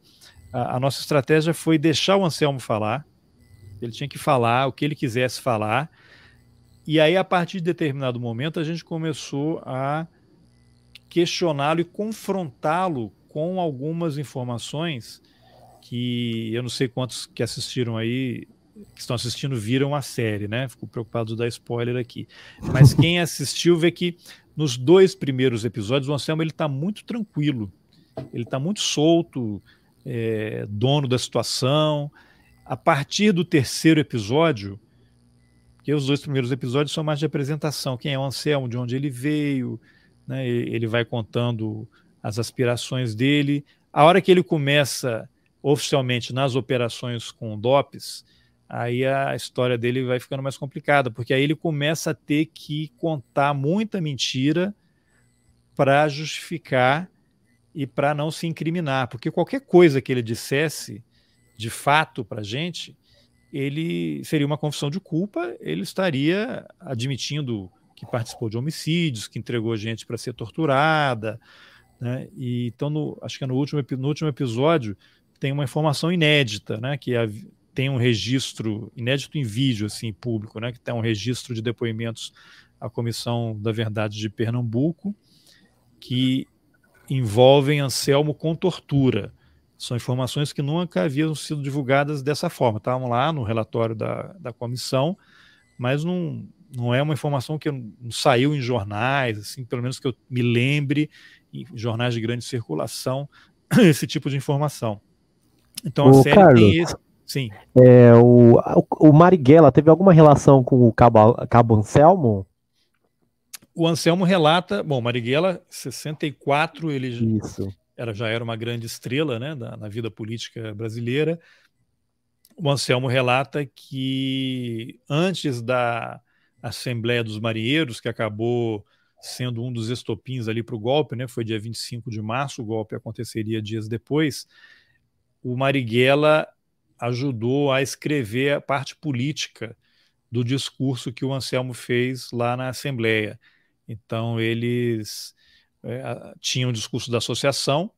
a, a, nossa estratégia foi deixar o Anselmo falar, ele tinha que falar o que ele quisesse falar, e aí, a partir de determinado momento, a gente começou a questioná-lo e confrontá-lo com algumas informações que eu não sei quantos que assistiram aí que estão assistindo viram a série, né? Fico preocupado de dar spoiler aqui. Mas quem assistiu vê que nos dois primeiros episódios o Anselmo ele está muito tranquilo, ele está muito solto, é, dono da situação. a partir do terceiro episódio, porque os dois primeiros episódios são mais de apresentação, quem é o Anselmo, de onde ele veio, né? ele vai contando as aspirações dele. A hora que ele começa oficialmente nas operações com DOPS, aí a história dele vai ficando mais complicada, porque aí ele começa a ter que contar muita mentira para justificar e para não se incriminar, porque qualquer coisa que ele dissesse de fato para a gente, ele seria uma confissão de culpa, ele estaria admitindo que participou de homicídios, que entregou gente para ser torturada, né? E então, no, acho que no último, no último episódio tem uma informação inédita, né? Que é tem um registro inédito em vídeo, assim, público, né, que tem um registro de depoimentos à Comissão da Verdade de Pernambuco, que envolvem Anselmo com tortura. São informações que nunca haviam sido divulgadas dessa forma. Estavam lá no relatório da, da comissão, mas não, não é uma informação que não saiu em jornais, assim, pelo menos que eu me lembre, em jornais de grande circulação, esse tipo de informação. Então a série Carlos, tem esse, Sim. É, o, o Marighella teve alguma relação com o Cabo, Cabo Anselmo? O Anselmo relata, bom, Marighella, 64, ele Isso. Era, já era uma grande estrela né, da, na vida política brasileira. O Anselmo relata que antes da Assembleia dos Marinheiros, que acabou sendo um dos estopins ali para o golpe, né, foi dia 25 de março, o golpe aconteceria dias depois, o Marighella ajudou a escrever a parte política do discurso que o Anselmo fez lá na Assembleia. Então, eles é, tinham o discurso da associação,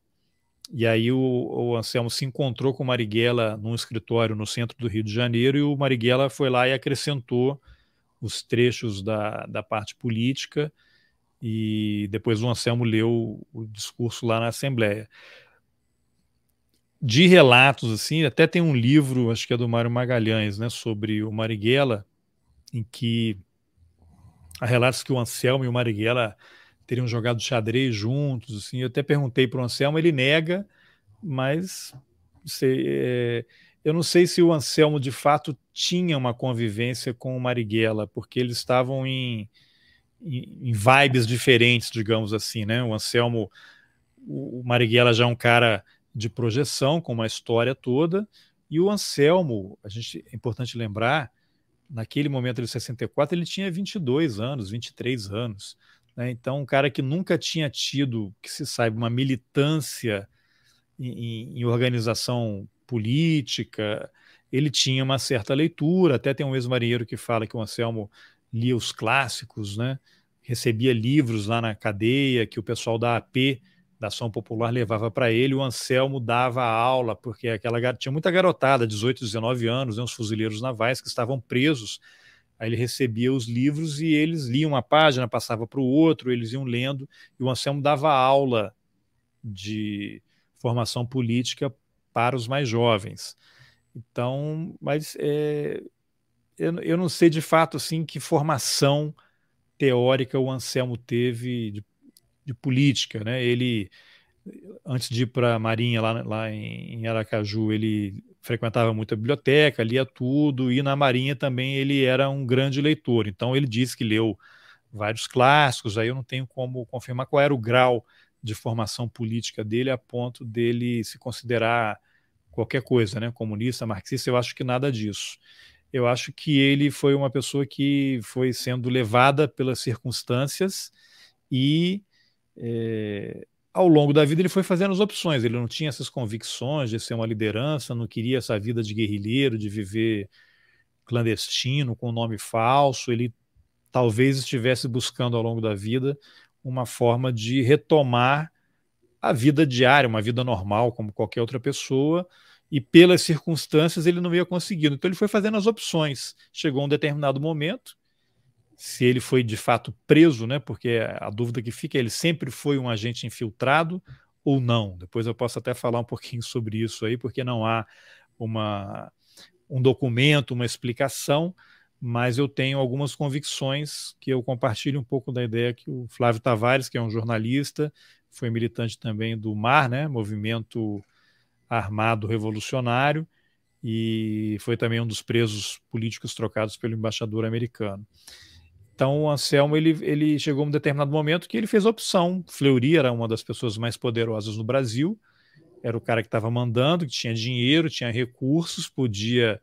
e aí o, o, Anselmo se encontrou com o Marighella num escritório no centro do Rio de Janeiro, e o Marighella foi lá e acrescentou os trechos da, da parte política, e depois o Anselmo leu o discurso lá na Assembleia de relatos, assim, até tem um livro, acho que é do Mário Magalhães, né, sobre o Marighella, em que há relatos que o Anselmo e o Marighella teriam jogado xadrez juntos, assim, eu até perguntei para o Anselmo, ele nega, mas sei, é, eu não sei se o Anselmo de fato tinha uma convivência com o Marighella, porque eles estavam em, em, em vibes diferentes, digamos assim, né, o Anselmo, o Marighella já é um cara de projeção, com uma história toda. E o Anselmo, a gente é importante lembrar, naquele momento de 64, ele tinha 22 anos, 23 anos. Né? Então, um cara que nunca tinha tido, que se saiba, uma militância em, em organização política, ele tinha uma certa leitura. Até tem um ex-marinheiro que fala que o Anselmo lia os clássicos, né? recebia livros lá na cadeia que o pessoal da AP da ação popular levava para ele, o Anselmo dava aula, porque aquela tinha muita garotada, 18, 19 anos, né, os fuzileiros navais que estavam presos. Aí ele recebia os livros e eles liam uma página, passava para o outro, eles iam lendo, e o Anselmo dava aula de formação política para os mais jovens. Então, mas é, eu, eu não sei de fato assim que formação teórica o Anselmo teve de de política, né? Ele antes de ir para a Marinha lá, lá em Aracaju, ele frequentava muito a biblioteca, lia tudo, e na Marinha também ele era um grande leitor. Então ele disse que leu vários clássicos, aí eu não tenho como confirmar qual era o grau de formação política dele a ponto dele se considerar qualquer coisa, né, comunista, marxista, eu acho que nada disso. Eu acho que ele foi uma pessoa que foi sendo levada pelas circunstâncias e é, ao longo da vida ele foi fazendo as opções. Ele não tinha essas convicções de ser uma liderança, não queria essa vida de guerrilheiro, de viver clandestino, com nome falso. Ele talvez estivesse buscando ao longo da vida uma forma de retomar a vida diária, uma vida normal, como qualquer outra pessoa, e pelas circunstâncias ele não ia conseguindo. Então ele foi fazendo as opções. Chegou um determinado momento se ele foi de fato preso, né? Porque a dúvida que fica é ele sempre foi um agente infiltrado ou não. Depois eu posso até falar um pouquinho sobre isso aí, porque não há uma, um documento, uma explicação, mas eu tenho algumas convicções que eu compartilho um pouco da ideia que o Flávio Tavares, que é um jornalista, foi militante também do MAR, né? Movimento Armado Revolucionário, e foi também um dos presos políticos trocados pelo embaixador americano. Então, o Anselmo ele, ele chegou a um determinado momento que ele fez opção. Fleury era uma das pessoas mais poderosas no Brasil, era o cara que estava mandando, que tinha dinheiro, tinha recursos, podia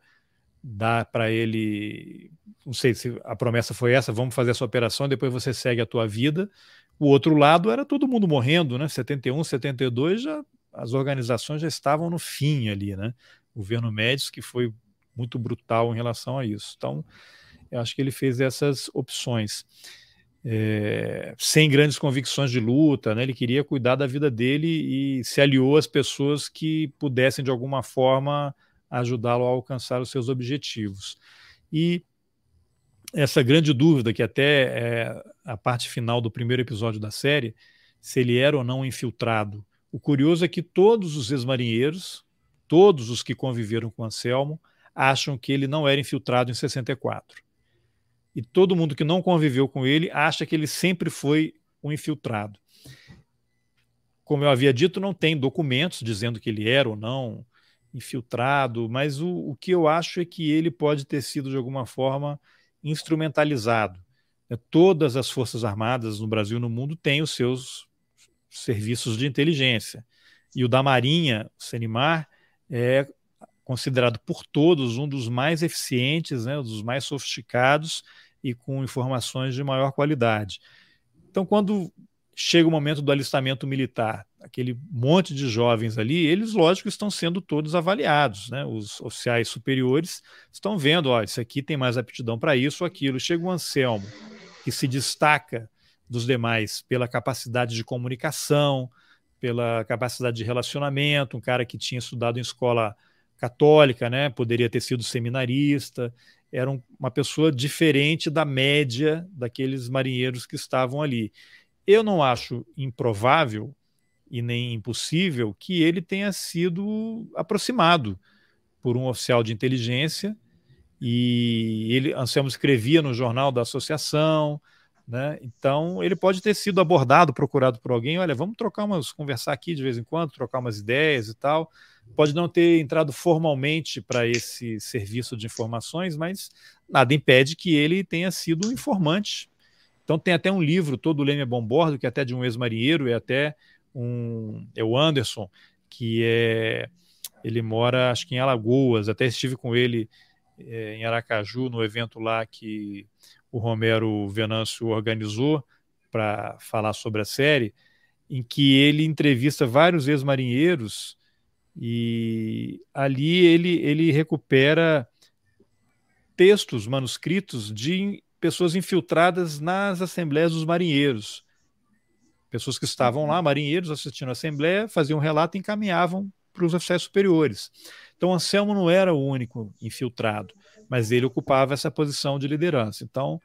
dar para ele. Não sei se a promessa foi essa: vamos fazer essa operação, depois você segue a tua vida. O outro lado era todo mundo morrendo, né? 71, 72, já, as organizações já estavam no fim ali, né? O governo Médici, que foi muito brutal em relação a isso. Então, eu acho que ele fez essas opções. É, sem grandes convicções de luta, né? ele queria cuidar da vida dele e se aliou às pessoas que pudessem, de alguma forma, ajudá-lo a alcançar os seus objetivos. E essa grande dúvida, que até é a parte final do primeiro episódio da série, se ele era ou não infiltrado. O curioso é que todos os ex-marinheiros, todos os que conviveram com Anselmo, acham que ele não era infiltrado em 64 e todo mundo que não conviveu com ele acha que ele sempre foi um infiltrado. Como eu havia dito, não tem documentos dizendo que ele era ou não infiltrado, mas o, o que eu acho é que ele pode ter sido, de alguma forma, instrumentalizado. É, todas as Forças Armadas no Brasil e no mundo têm os seus serviços de inteligência. E o da Marinha, o Senimar, é considerado por todos um dos mais eficientes, né, um dos mais sofisticados e com informações de maior qualidade. Então, quando chega o momento do alistamento militar, aquele monte de jovens ali, eles, lógico, estão sendo todos avaliados. Né? Os oficiais superiores estão vendo, ó, isso aqui tem mais aptidão para isso ou aquilo. Chega o Anselmo, que se destaca dos demais pela capacidade de comunicação, pela capacidade de relacionamento, um cara que tinha estudado em escola católica, né? Poderia ter sido seminarista, era um, uma pessoa diferente da média daqueles marinheiros que estavam ali. Eu não acho improvável e nem impossível que ele tenha sido aproximado por um oficial de inteligência e ele Anselmo escrevia no jornal da associação, né? Então ele pode ter sido abordado, procurado por alguém. Olha, vamos trocar umas, conversar aqui de vez em quando, trocar umas ideias e tal pode não ter entrado formalmente para esse serviço de informações, mas nada impede que ele tenha sido um informante. Então tem até um livro, todo o Leme é Bombordo, que é até de um ex-marinheiro, é até um é o Anderson, que é ele mora acho que em Alagoas, até estive com ele é, em Aracaju no evento lá que o Romero Venâncio organizou para falar sobre a série, em que ele entrevista vários ex-marinheiros e ali ele, ele recupera textos, manuscritos de pessoas infiltradas nas assembleias dos marinheiros. Pessoas que estavam lá, marinheiros, assistindo a assembleia, faziam um relato e encaminhavam para os oficiais superiores. Então, Anselmo não era o único infiltrado, mas ele ocupava essa posição de liderança. Então,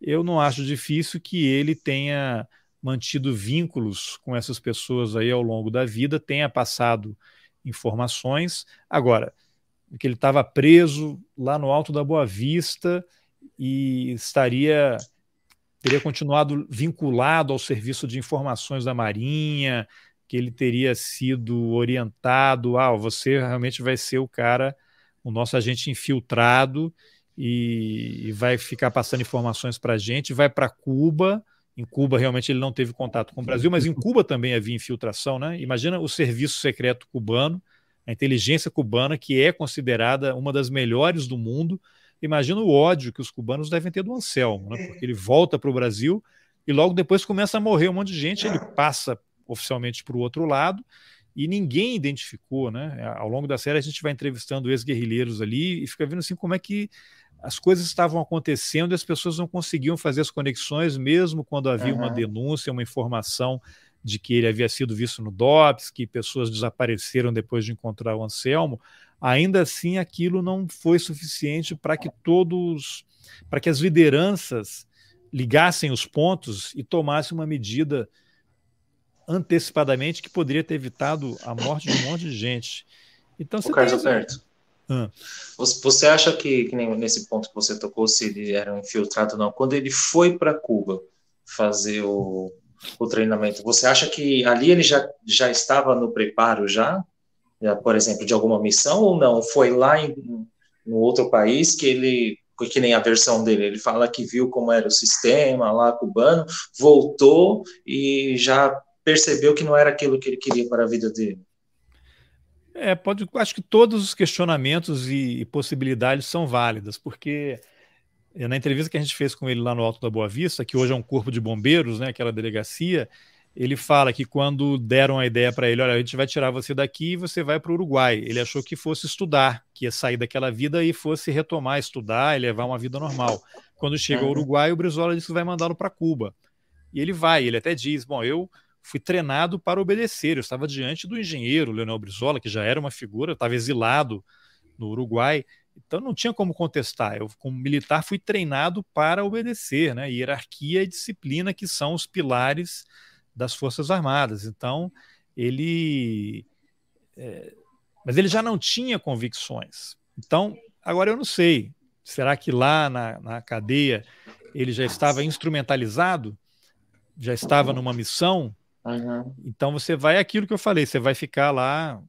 eu não acho difícil que ele tenha mantido vínculos com essas pessoas aí ao longo da vida, tenha passado informações. Agora, que ele estava preso lá no alto da Boa Vista e estaria teria continuado vinculado ao serviço de informações da Marinha, que ele teria sido orientado, ah, você realmente vai ser o cara, o nosso agente infiltrado e, e vai ficar passando informações para a gente, vai para Cuba em Cuba, realmente, ele não teve contato com o Brasil, mas em Cuba também havia infiltração. Né? Imagina o serviço secreto cubano, a inteligência cubana, que é considerada uma das melhores do mundo. Imagina o ódio que os cubanos devem ter do Anselmo, né? porque ele volta para o Brasil e logo depois começa a morrer um monte de gente, ele passa oficialmente para o outro lado e ninguém identificou, né? Ao longo da série a gente vai entrevistando ex-guerrilheiros ali e fica vendo assim como é que as coisas estavam acontecendo e as pessoas não conseguiam fazer as conexões, mesmo quando havia uhum. uma denúncia, uma informação de que ele havia sido visto no DOPS, que pessoas desapareceram depois de encontrar o Anselmo, ainda assim aquilo não foi suficiente para que todos, para que as lideranças ligassem os pontos e tomassem uma medida antecipadamente que poderia ter evitado a morte de um monte de gente. Então, o Carlos Alberto, Hum. Você acha que, que nesse ponto que você tocou, se ele era um infiltrado ou não, quando ele foi para Cuba fazer o, o treinamento, você acha que ali ele já, já estava no preparo já? por exemplo, de alguma missão ou não? Foi lá em, no outro país que ele que nem a versão dele, ele fala que viu como era o sistema lá cubano, voltou e já percebeu que não era aquilo que ele queria para a vida dele. É, pode, acho que todos os questionamentos e, e possibilidades são válidas, porque é, na entrevista que a gente fez com ele lá no Alto da Boa Vista, que hoje é um corpo de bombeiros, né, aquela delegacia, ele fala que quando deram a ideia para ele, olha, a gente vai tirar você daqui e você vai para o Uruguai. Ele achou que fosse estudar, que ia sair daquela vida e fosse retomar, estudar e levar uma vida normal. Quando chega ao uhum. Uruguai, o Brizola disse que vai mandá-lo para Cuba. E ele vai, ele até diz: Bom, eu fui treinado para obedecer. Eu estava diante do engenheiro Leonel Brizola, que já era uma figura, estava exilado no Uruguai. Então não tinha como contestar. Eu, como militar, fui treinado para obedecer, né? Hierarquia e disciplina, que são os pilares das Forças Armadas. Então, ele. É, mas ele já não tinha convicções. Então, agora eu não sei. Será que lá na, na cadeia ele já estava instrumentalizado? Já estava numa missão? Uhum. Então você vai aquilo que eu falei, você vai ficar lá.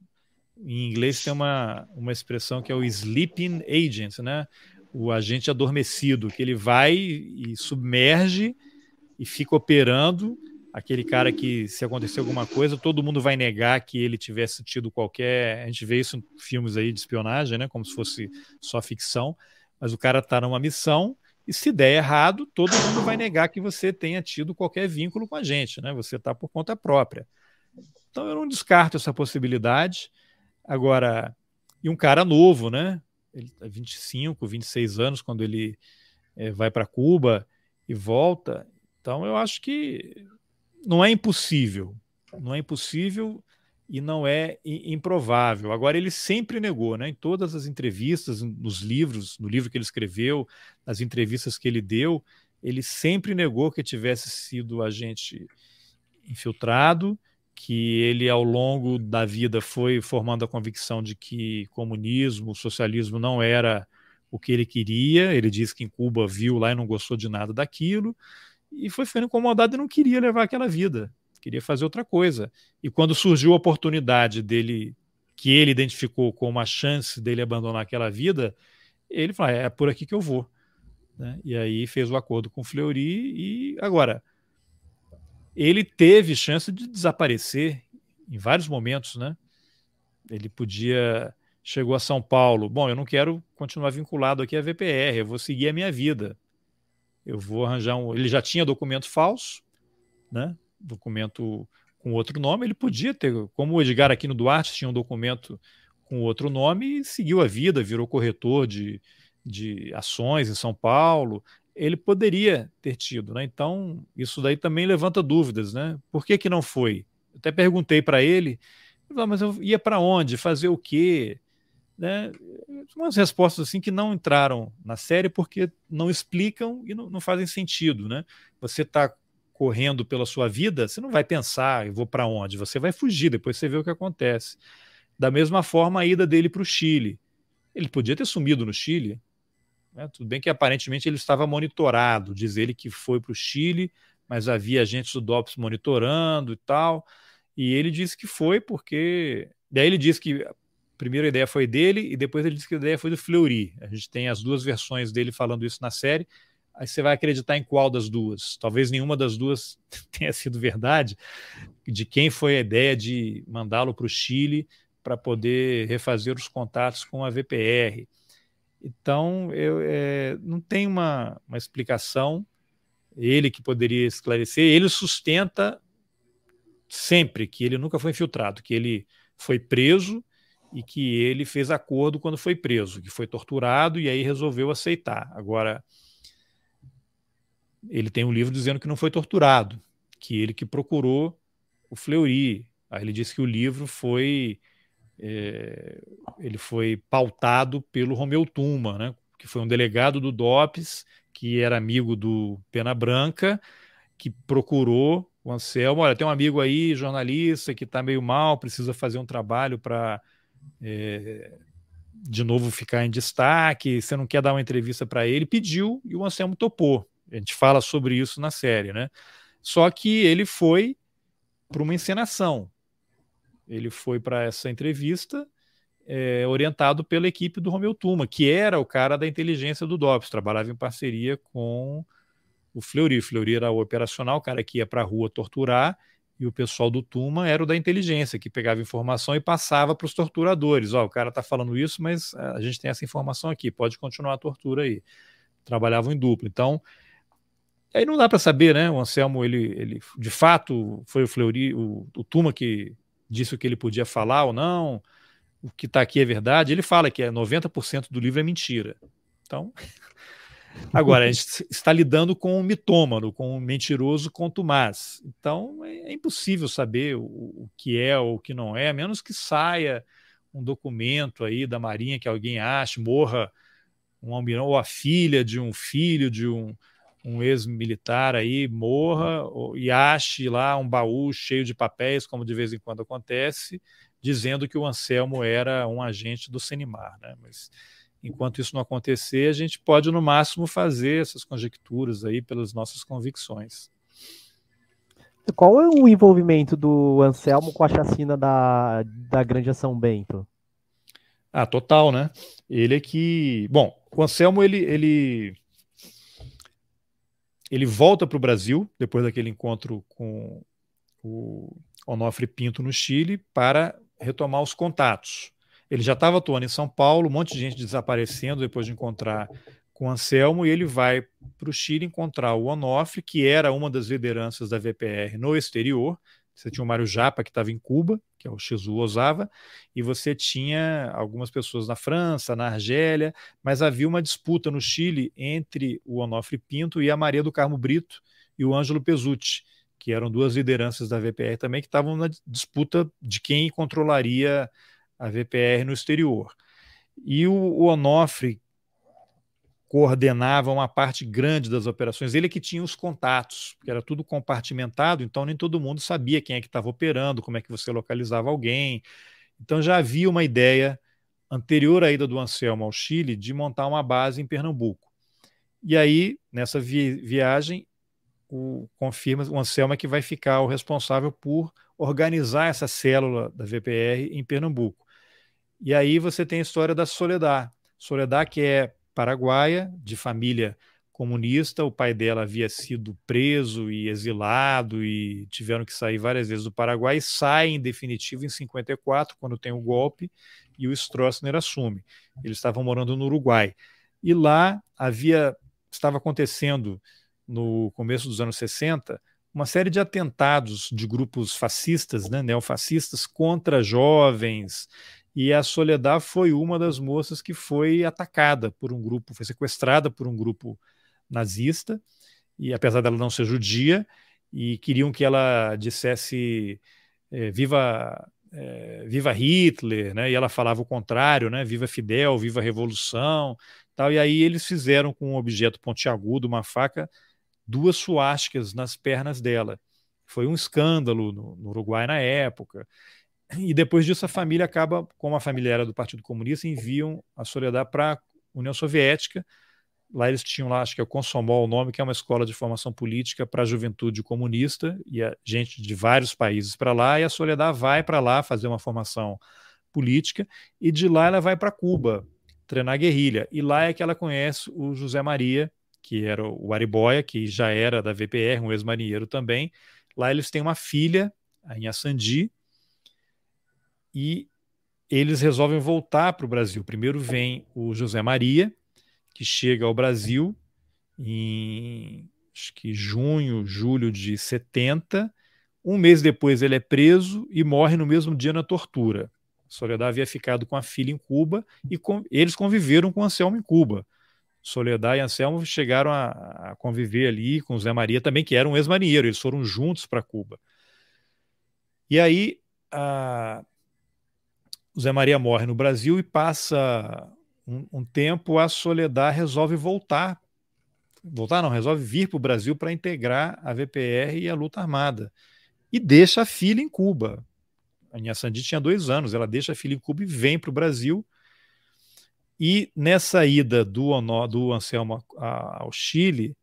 Em inglês tem uma, uma expressão que é o sleeping agent, né? O agente adormecido, que ele vai e submerge e fica operando aquele cara que, se acontecer alguma coisa, todo mundo vai negar que ele tivesse tido qualquer. A gente vê isso em filmes aí de espionagem, né? Como se fosse só ficção. Mas o cara está numa missão e se der errado, todo mundo vai negar que você tenha tido qualquer vínculo com a gente, né? Você está por conta própria. Então eu não descarto essa possibilidade. Agora, e um cara novo, né? Ele tá 25, 26 anos quando ele é, vai para Cuba e volta. Então eu acho que não é impossível, não é impossível e não é improvável. Agora, ele sempre negou, né, em todas as entrevistas, nos livros, no livro que ele escreveu, nas entrevistas que ele deu, ele sempre negou que tivesse sido agente infiltrado, que ele, ao longo da vida, foi formando a convicção de que comunismo, socialismo não era o que ele queria. Ele disse que em Cuba viu lá e não gostou de nada daquilo e foi ficando incomodado e não queria levar aquela vida, queria fazer outra coisa. E quando surgiu a oportunidade dele, que ele identificou como a chance dele abandonar aquela vida, ele falou: ah, é por aqui que eu vou. Né? E aí fez o acordo com o Fleury e agora ele teve chance de desaparecer em vários momentos, né? Ele podia chegou a São Paulo, bom, eu não quero continuar vinculado aqui à VPR, eu vou seguir a minha vida eu vou arranjar um. Ele já tinha documento falso, né? Documento com outro nome. Ele podia ter, como o Edgar aqui no Duarte tinha um documento com outro nome e seguiu a vida, virou corretor de, de ações em São Paulo. Ele poderia ter tido, né? Então, isso daí também levanta dúvidas, né? Por que, que não foi? Eu até perguntei para ele, mas eu ia para onde? Fazer o quê? né, umas respostas assim que não entraram na série porque não explicam e não, não fazem sentido, né? Você está correndo pela sua vida, você não vai pensar, eu vou para onde? Você vai fugir, depois você vê o que acontece. Da mesma forma, a ida dele para o Chile. Ele podia ter sumido no Chile. Né? Tudo bem que aparentemente ele estava monitorado, diz ele que foi para o Chile, mas havia agentes do DOPS monitorando e tal. E ele disse que foi porque. Daí ele disse que a ideia foi dele e depois ele disse que a ideia foi do Fleury. A gente tem as duas versões dele falando isso na série. Aí você vai acreditar em qual das duas? Talvez nenhuma das duas tenha sido verdade. De quem foi a ideia de mandá-lo para o Chile para poder refazer os contatos com a VPR. Então, eu, é, não tem uma, uma explicação. Ele que poderia esclarecer, ele sustenta sempre que ele nunca foi infiltrado, que ele foi preso e que ele fez acordo quando foi preso, que foi torturado e aí resolveu aceitar. Agora, ele tem um livro dizendo que não foi torturado, que ele que procurou o Fleury. Aí ele disse que o livro foi é, ele foi pautado pelo Romeu Tuma, né, que foi um delegado do DOPS, que era amigo do Pena Branca, que procurou o Anselmo. Olha, tem um amigo aí, jornalista, que está meio mal, precisa fazer um trabalho para é, de novo ficar em destaque, você não quer dar uma entrevista para ele, pediu e o Anselmo topou. A gente fala sobre isso na série, né? Só que ele foi para uma encenação. ele foi para essa entrevista é, orientado pela equipe do Romeu Tuma, que era o cara da inteligência do DOPS, trabalhava em parceria com o Fleury. O Fleury era o operacional, o cara que ia para a rua torturar, e o pessoal do Tuma era o da inteligência, que pegava informação e passava para os torturadores. Ó, o cara está falando isso, mas a gente tem essa informação aqui, pode continuar a tortura aí. Trabalhavam em dupla. Então, aí não dá para saber, né? O Anselmo, ele, ele de fato foi o Fleury, o, o Tuma que disse o que ele podia falar ou não o que está aqui é verdade, ele fala que é 90% do livro é mentira. Então, agora, a gente está lidando com um mitômano, com um mentiroso contumaz. Então, é, é impossível saber o, o, que é ou o que não é, a menos que saia um documento aí da Marinha que alguém ache, morra um almirão ou a filha de um filho de um, um ex-militar aí, morra e ache lá um baú cheio de papéis, como de vez em quando acontece, dizendo que o Anselmo era um agente do Senimar. Né? Mas enquanto isso não acontecer, a gente pode no máximo fazer essas conjecturas aí pelas nossas convicções. Qual é o envolvimento do Anselmo com a chacina da, da Grande São Bento? Ah, total, né? Ele é que. Bom, o Anselmo ele, ele, ele volta para o Brasil depois daquele encontro com o Onofre Pinto no Chile para retomar os contatos. Ele já estava atuando em São Paulo, um monte de gente desaparecendo depois de encontrar com Anselmo, e ele vai para o Chile encontrar o Onofre, que era uma das lideranças da VPR no exterior. Você tinha o Mário Japa, que estava em Cuba, que é o Shizu Osava, e você tinha algumas pessoas na França, na Argélia, mas havia uma disputa no Chile entre o Onofre Pinto e a Maria do Carmo Brito e o Ângelo Pesucci que eram duas lideranças da VPR também, que estavam na disputa de quem controlaria a VPR no exterior. E o, o Onofre coordenava uma parte grande das operações, ele é que tinha os contatos, porque era tudo compartimentado, então nem todo mundo sabia quem é que estava operando, como é que você localizava alguém. Então já havia uma ideia anterior à ida do Anselmo ao Chile de montar uma base em Pernambuco. E aí, nessa vi viagem, o, confirma, o Anselmo é que vai ficar o responsável por organizar essa célula da VPR em Pernambuco. E aí você tem a história da Soledad. Soledad, que é paraguaia, de família comunista, o pai dela havia sido preso e exilado e tiveram que sair várias vezes do Paraguai, sai em definitivo em 54, quando tem o golpe, e o Stroessner assume. Eles estavam morando no Uruguai. E lá havia estava acontecendo no começo dos anos 60, uma série de atentados de grupos fascistas, né, neofascistas, contra jovens. E a Soledad foi uma das moças que foi atacada por um grupo, foi sequestrada por um grupo nazista, e apesar dela não ser judia, e queriam que ela dissesse é, viva é, viva Hitler, né? E ela falava o contrário, né? Viva Fidel, viva Revolução, tal. E aí eles fizeram com um objeto pontiagudo, uma faca, duas suásticas nas pernas dela. Foi um escândalo no, no, Uruguai na época. E depois disso, a família acaba, como a família era do Partido Comunista, enviam a Soledad para a União Soviética. Lá eles tinham lá, acho que é o Consomol o nome, que é uma escola de formação política para a juventude comunista, e a gente de vários países para lá, e a Soledad vai para lá fazer uma formação política, e de lá ela vai para Cuba, treinar guerrilha. E lá é que ela conhece o José Maria, que era o Ariboia, que já era da VPR, um ex-marinheiro também. Lá eles têm uma filha, em Assandi, e eles resolvem voltar para o Brasil. Primeiro vem o José Maria, que chega ao Brasil em acho que junho, julho de 70. Um mês depois ele é preso e morre no mesmo dia na tortura. Soledad havia ficado com a filha em Cuba e com, eles conviveram com Anselmo em Cuba. Soledad e Anselmo chegaram a, a, conviver ali com Zé Maria também, que era um ex-marinheiro, eles foram juntos para Cuba. E aí a, o Zé Maria morre no Brasil e passa um, um tempo, a Soledad resolve voltar. Voltar não, resolve vir para o Brasil para integrar a VPR e a luta armada. E deixa a filha em Cuba. A Inha Sandi tinha dois anos, ela deixa a filha em Cuba e vem para o Brasil e nessa ida do, do Anselmo ao Chile,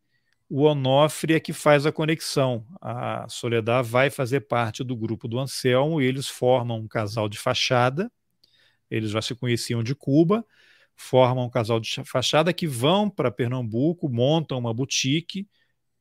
o Onofre é que faz a conexão. A Soledad vai fazer parte do grupo do Anselmo e eles formam um casal de fachada. Eles já se conheciam de Cuba, formam um casal de fachada que vão para Pernambuco, montam uma boutique,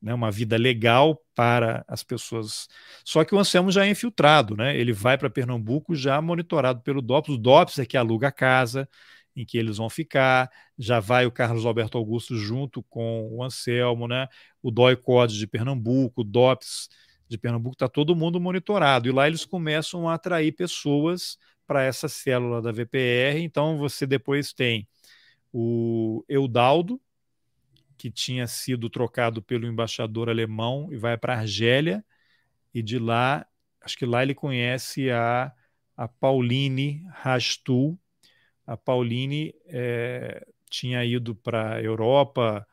né, uma vida legal para as pessoas. Só que o Anselmo já é infiltrado, né? Ele vai para Pernambuco já monitorado pelo DOPS. O DOPS é que aluga a casa, em que eles vão ficar. Já vai o Carlos Alberto Augusto junto com o Anselmo, né? O DOI Code de Pernambuco, o DOPS de Pernambuco, está todo mundo monitorado. E lá eles começam a atrair pessoas para essa célula da VPR. Então você depois tem o Eudaldo, que tinha sido trocado pelo embaixador alemão e vai para a Argélia, e de lá, acho que lá ele conhece a, a Pauline Rastul, a Pauline é, tinha ido para a Europa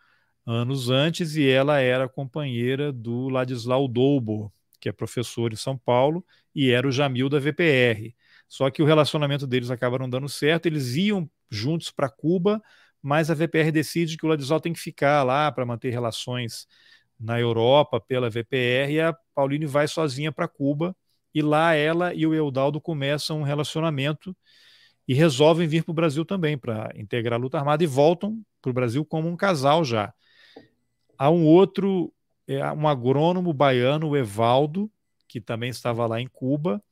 anos antes e ela era companheira do Ladislau Dolbo, que é professor em São Paulo, e era o Jamil da VPR. Só que o relacionamento deles acaba não dando certo, eles iam juntos para Cuba, mas a VPR decide que o Ladislau tem que ficar lá para manter relações na Europa pela VPR e a Pauline vai sozinha para Cuba e lá ela e o Eudaldo começam um relacionamento e resolvem vir para o Brasil também para integrar a luta armada e voltam para o Brasil como um casal já. Há um outro, é, um agrônomo baiano, o Evaldo, que também estava lá em Cuba,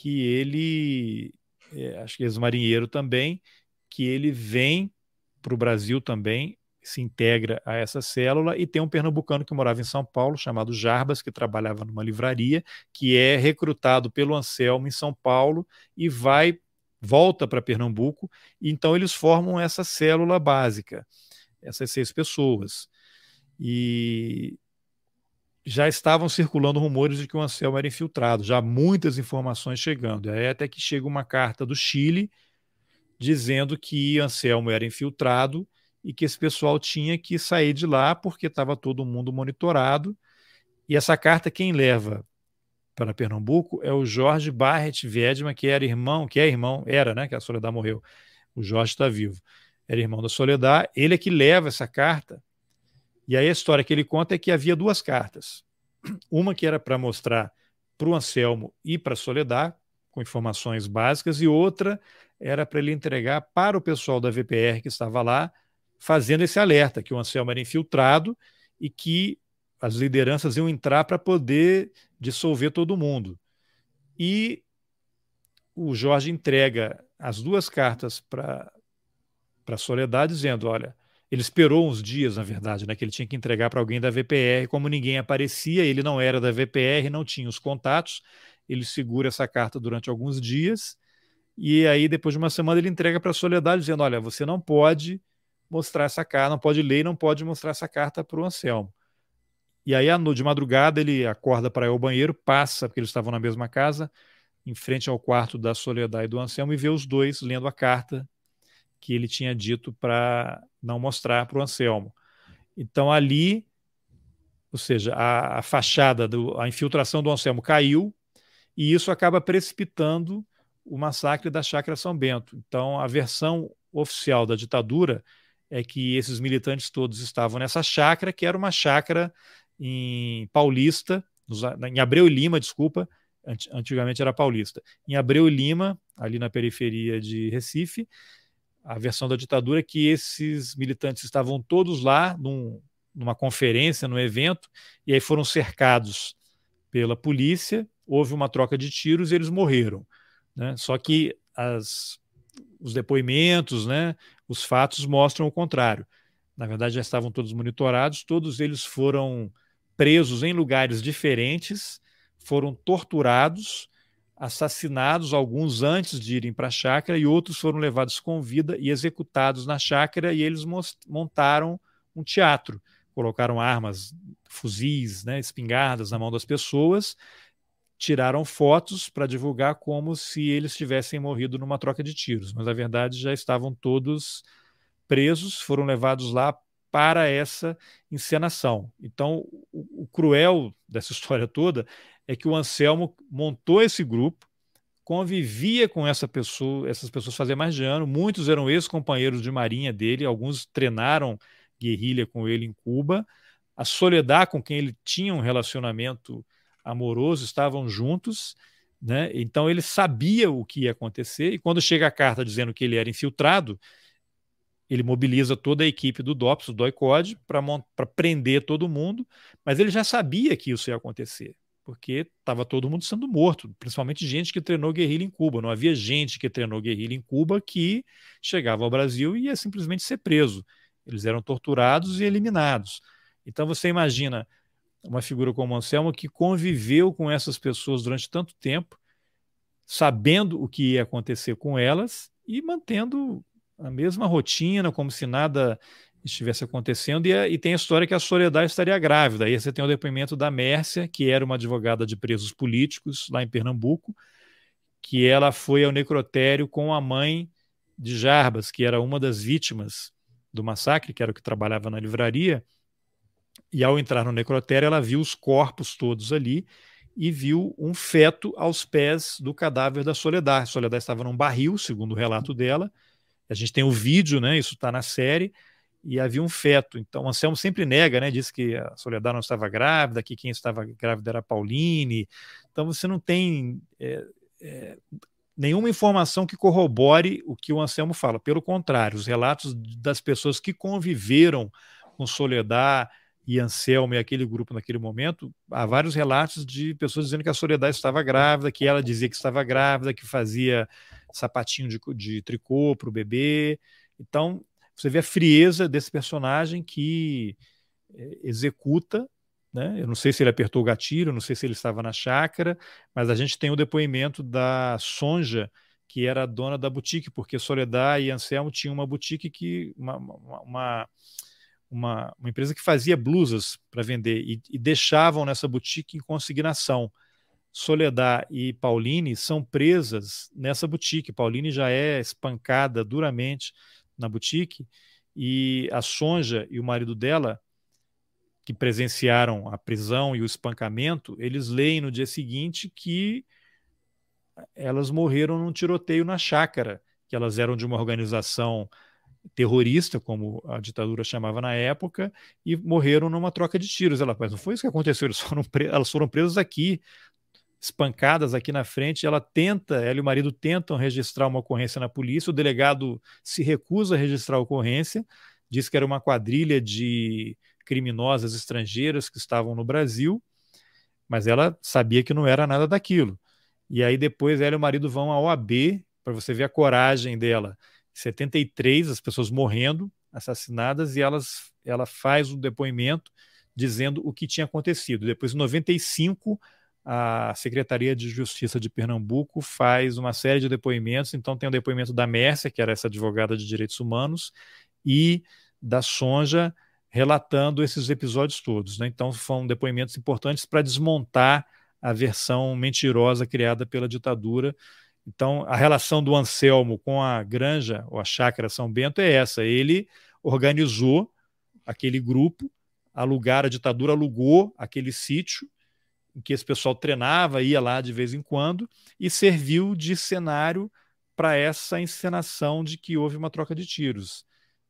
que ele, é, acho que ex-marinheiro também, que ele vem para o Brasil também, se integra a essa célula, e tem um pernambucano que morava em São Paulo, chamado Jarbas, que trabalhava numa livraria, que é recrutado pelo Anselmo em São Paulo e vai volta para Pernambuco, e então eles formam essa célula básica, essas seis pessoas. E já estavam circulando rumores de que o Anselmo era infiltrado, já muitas informações chegando. Aí até que chega uma carta do Chile dizendo que Anselmo era infiltrado e que esse pessoal tinha que sair de lá porque estava todo mundo monitorado. E essa carta quem leva para Pernambuco é o Jorge Barret Wiedman, que era irmão, que é irmão, era, né? Que a Soledad morreu. O Jorge está vivo. Era irmão da Soledad. Ele é que leva essa carta. E aí a história que ele conta é que havia duas cartas. Uma que era para mostrar para o Anselmo e para a Soledad, com informações básicas, e outra era para ele entregar para o pessoal da VPR que estava lá, fazendo esse alerta que o Anselmo era infiltrado e que as lideranças iam entrar para poder dissolver todo mundo. E o Jorge entrega as duas cartas para a Soledade, dizendo: olha, ele esperou uns dias, na verdade, né, que ele tinha que entregar para alguém da VPR. Como ninguém aparecia, ele não era da VPR, não tinha os contatos. Ele segura essa carta durante alguns dias. E aí, depois de uma semana, ele entrega para a Soledade, dizendo: Olha, você não pode mostrar essa carta, não pode ler, não pode mostrar essa carta para o Anselmo. E aí, de madrugada, ele acorda para ir ao banheiro, passa, porque eles estavam na mesma casa, em frente ao quarto da Soledad e do Anselmo, e vê os dois lendo a carta que ele tinha dito para não mostrar para o Anselmo. Então, ali, ou seja, a, a fachada, do, a infiltração do Anselmo caiu, e isso acaba precipitando o massacre da Chácara São Bento. Então, a versão oficial da ditadura é que esses militantes todos estavam nessa chácara, que era uma chácara em Paulista, em Abreu e Lima, desculpa, antigamente era Paulista. Em Abreu e Lima, ali na periferia de Recife, a versão da ditadura é que esses militantes estavam todos lá num, numa conferência, num evento, e aí foram cercados pela polícia, houve uma troca de tiros e eles morreram. Né? Só que as, os depoimentos, né, os fatos mostram o contrário. Na verdade, já estavam todos monitorados, todos eles foram presos em lugares diferentes, foram torturados, assassinados, alguns antes de irem para a chácara, e outros foram levados com vida e executados na chácara, e eles montaram um teatro. Colocaram armas, fuzis, né, espingardas na mão das pessoas, tiraram fotos para divulgar como se eles tivessem morrido numa troca de tiros, mas na verdade já estavam todos presos, foram levados lá para essa encenação. Então, o, o, cruel dessa história toda é que o Anselmo montou esse grupo, convivia com essa pessoa, essas pessoas fazia mais de ano, muitos eram ex-companheiros de marinha dele, alguns treinaram guerrilha com ele em Cuba, a Soledad, com quem ele tinha um relacionamento amoroso, estavam juntos, né? Então ele sabia o que ia acontecer, e quando chega a carta dizendo que ele era infiltrado, ele mobiliza toda a equipe do DOPS, do DOICOD, para prender todo mundo, mas ele já sabia que isso ia acontecer, porque estava todo mundo sendo morto, principalmente gente que treinou guerrilha em Cuba. Não havia gente que treinou guerrilha em Cuba que chegava ao Brasil e ia simplesmente ser preso. Eles eram torturados e eliminados. Então você imagina uma figura como Anselmo que conviveu com essas pessoas durante tanto tempo, sabendo o que ia acontecer com elas e mantendo a mesma rotina, como se nada estivesse acontecendo. E, e tem a história que a Soledad estaria grávida. Aí você tem o depoimento da Mércia, que era uma advogada de presos políticos lá em Pernambuco, que ela foi ao necrotério com a mãe de Jarbas, que era uma das vítimas do massacre, que era o que trabalhava na livraria. E ao entrar no necrotério, ela viu os corpos todos ali e viu um feto aos pés do cadáver da Soledad. A Soledad estava num barril, segundo o relato dela, a gente tem o vídeo, né? Isso está na série. E havia um feto. Então, Anselmo sempre nega, né? Diz que a Soledad não estava grávida, que quem estava grávida era Pauline. Então, você não tem é, é, nenhuma informação que corrobore o que o Anselmo fala. Pelo contrário, os relatos das pessoas que conviveram com Soledad e Anselmo e aquele grupo naquele momento, há vários relatos de pessoas dizendo que a Soledad estava grávida, que ela dizia que estava grávida, que fazia sapatinho de, de tricô para o bebê. Então, você vê a frieza desse personagem que é, executa. Né? Eu não sei se ele apertou o gatilho, não sei se ele estava na chácara, mas a gente tem o depoimento da Sonja, que era a dona da boutique, porque Soledad e Anselmo tinham uma boutique que. uma, uma, uma, uma empresa que fazia blusas para vender e, e deixavam nessa boutique em consignação. Soledad e Pauline são presas nessa boutique. Pauline já é espancada duramente na boutique e a Sonja e o marido dela, que presenciaram a prisão e o espancamento, eles leem no dia seguinte que elas morreram num tiroteio na chácara, que elas eram de uma organização terrorista, como a ditadura chamava na época, e morreram numa troca de tiros. Ela, mas não foi isso que aconteceu, foram elas foram presas aqui, espancadas aqui na frente. Ela tenta, ela e o marido tentam registrar uma ocorrência na polícia. O delegado se recusa a registrar a ocorrência, diz que era uma quadrilha de criminosas estrangeiras que estavam no Brasil, mas ela sabia que não era nada daquilo. E aí depois ela e o marido vão à OAB para você ver a coragem dela. 73 as pessoas morrendo, assassinadas e elas ela faz o depoimento dizendo o que tinha acontecido. Depois em 95 a Secretaria de Justiça de Pernambuco faz uma série de depoimentos. Então, tem o depoimento da Mércia, que era essa advogada de direitos humanos, e da Sonja, relatando esses episódios todos. Né? Então, foram depoimentos importantes para desmontar a versão mentirosa criada pela ditadura. Então, a relação do Anselmo com a granja, ou a chácara São Bento, é essa. Ele organizou aquele grupo, alugar, a ditadura alugou aquele sítio que esse pessoal treinava, ia lá de vez em quando, e serviu de cenário para essa encenação de que houve uma troca de tiros.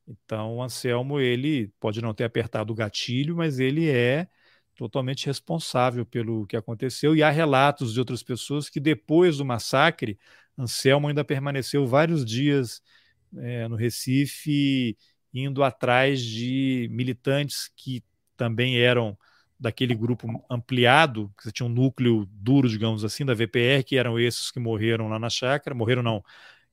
Então, o Anselmo, ele pode não ter apertado o gatilho, mas ele é totalmente responsável pelo que aconteceu. E há relatos de outras pessoas que depois do massacre, Anselmo ainda permaneceu vários dias é, no Recife, indo atrás de militantes que também eram daquele grupo ampliado, que você tinha um núcleo duro, digamos assim, da VPR, que eram esses que morreram lá na chácara, morreram não,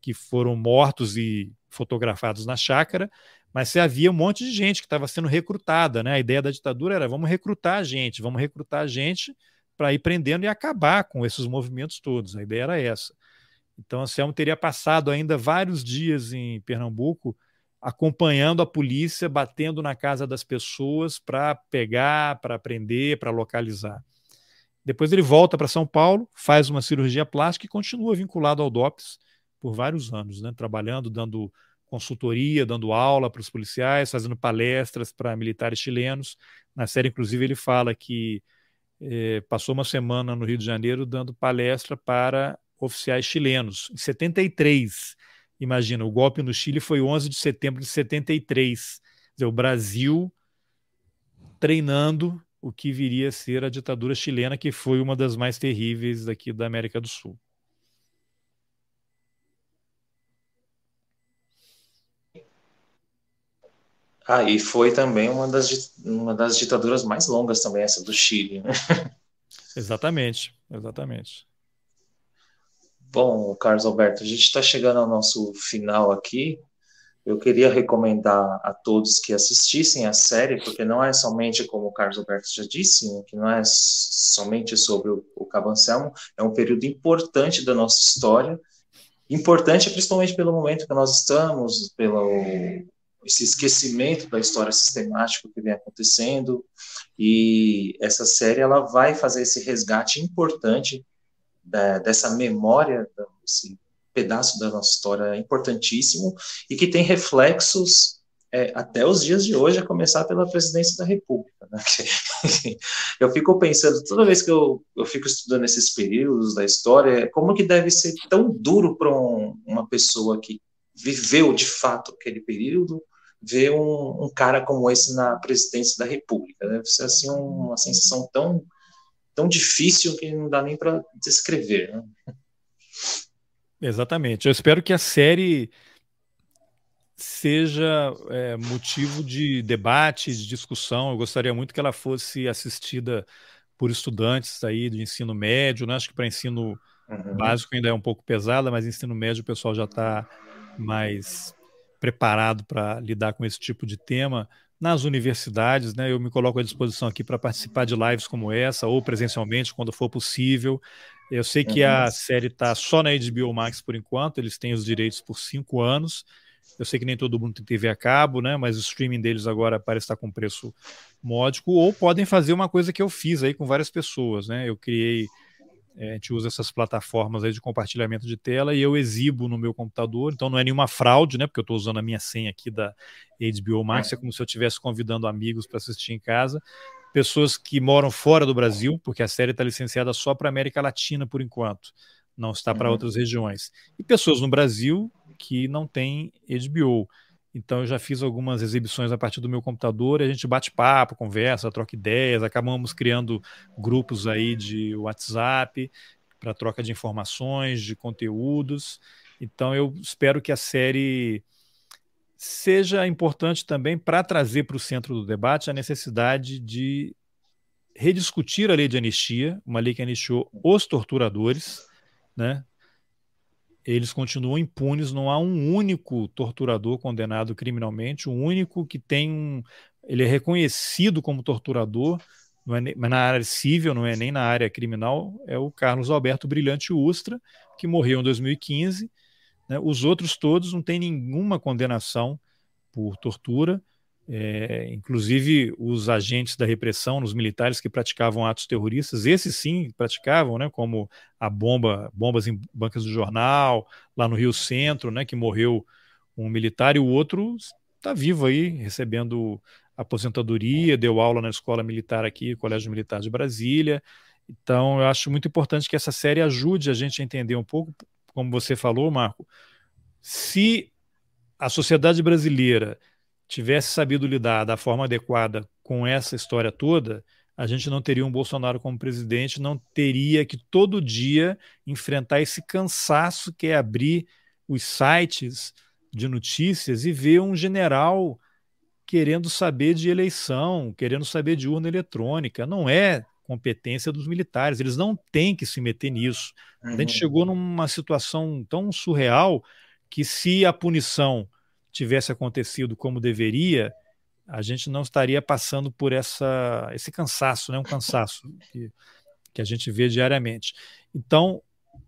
que foram mortos e fotografados na chácara, mas você havia um monte de gente que estava sendo recrutada, né? A ideia da ditadura era vamos recrutar a gente, vamos recrutar a gente para ir prendendo e acabar com esses movimentos todos. A ideia era essa. Então, Anselmo teria passado ainda vários dias em Pernambuco acompanhando a polícia, batendo na casa das pessoas para pegar, para prender, para localizar. Depois ele volta para São Paulo, faz uma cirurgia plástica e continua vinculado ao DOPS por vários anos, né? trabalhando, dando consultoria, dando aula para os policiais, fazendo palestras para militares chilenos. Na série, inclusive, ele fala que eh, passou uma semana no Rio de Janeiro dando palestra para oficiais chilenos. Em 73, Imagina, o golpe no Chile foi 11 de setembro de 73. Dizer, o Brasil treinando o que viria a ser a ditadura chilena, que foi uma das mais terríveis daqui da América do Sul. Ah, e foi também uma das, uma das ditaduras mais longas também, essa do Chile. Né? Exatamente, exatamente. Bom, Carlos Alberto, a gente está chegando ao nosso final aqui. Eu queria recomendar a todos que assistissem a série, porque não é somente, como o Carlos Alberto já disse, que não é somente sobre o, o Cabancelmo, é um período importante da nossa história, importante principalmente pelo momento que nós estamos, pelo esse esquecimento da história sistemática que vem acontecendo e essa série ela vai fazer esse resgate importante da, dessa memória desse pedaço da nossa história importantíssimo e que tem reflexos é, até os dias de hoje, a começar pela presidência da República. Né? eu fico pensando, toda vez que eu, eu fico estudando esses períodos da história, como que deve ser tão duro para um, uma pessoa que viveu de fato aquele período, ver um, um, cara como esse na presidência da República. Deve ser assim uma sensação tão tão difícil que não dá nem para descrever. Né? Exatamente. Eu espero que a série seja é, motivo de debate, de discussão. Eu gostaria muito que ela fosse assistida por estudantes aí de ensino médio. Né? Acho que para ensino uhum. básico ainda é um pouco pesada, mas ensino médio o pessoal já está mais preparado para lidar com esse tipo de tema nas universidades, né? Eu me coloco à disposição aqui para participar de lives como essa, ou presencialmente, quando for possível. Eu sei que uhum. a série está só na HBO Max por enquanto, eles têm os direitos por cinco anos. Eu sei que nem todo mundo tem TV a cabo, né? Mas o streaming deles agora parece estar com preço módico, ou podem fazer uma coisa que eu fiz aí com várias pessoas, né? Eu criei é, a gente usa essas plataformas aí de compartilhamento de tela e eu exibo no meu computador, então não é nenhuma fraude, né? Porque eu estou usando a minha senha aqui da HBO Max, é como se eu estivesse convidando amigos para assistir em casa. Pessoas que moram fora do Brasil, porque a série está licenciada só para América Latina por enquanto, não está para uhum. outras regiões. E pessoas no Brasil que não têm HBO. Então eu já fiz algumas exibições a partir do meu computador, a gente bate papo, conversa, troca ideias, acabamos criando grupos aí de WhatsApp para troca de informações, de conteúdos. Então eu espero que a série seja importante também para trazer para o centro do debate a necessidade de rediscutir a lei de anistia, uma lei que anistiou os torturadores, né? Eles continuam impunes, não há um único torturador condenado criminalmente, o único que tem um. Ele é reconhecido como torturador, não é mas na área civil, não é nem na área criminal, é o Carlos Alberto Brilhante Ustra, que morreu em 2015. Né? Os outros todos não têm nenhuma condenação por tortura. É, inclusive os agentes da repressão, os militares que praticavam atos terroristas, esses sim praticavam, né, como a bomba, bombas em bancas do jornal, lá no Rio Centro, né, que morreu um militar e o outro está vivo aí, recebendo aposentadoria, deu aula na escola militar aqui, Colégio Militar de Brasília. Então, eu acho muito importante que essa série ajude a gente a entender um pouco, como você falou, Marco, se a sociedade brasileira tivesse sabido lidar da forma adequada com essa história toda, a gente não teria um Bolsonaro como presidente, não teria que todo dia enfrentar esse cansaço que é abrir os sites de notícias e ver um general querendo saber de eleição, querendo saber de urna eletrônica. Não é competência dos militares, eles não têm que se meter nisso. A gente uhum. chegou numa situação tão surreal que se a punição tivesse acontecido como deveria, a gente não estaria passando por essa, esse cansaço, né? um cansaço que, que a gente vê diariamente. Então,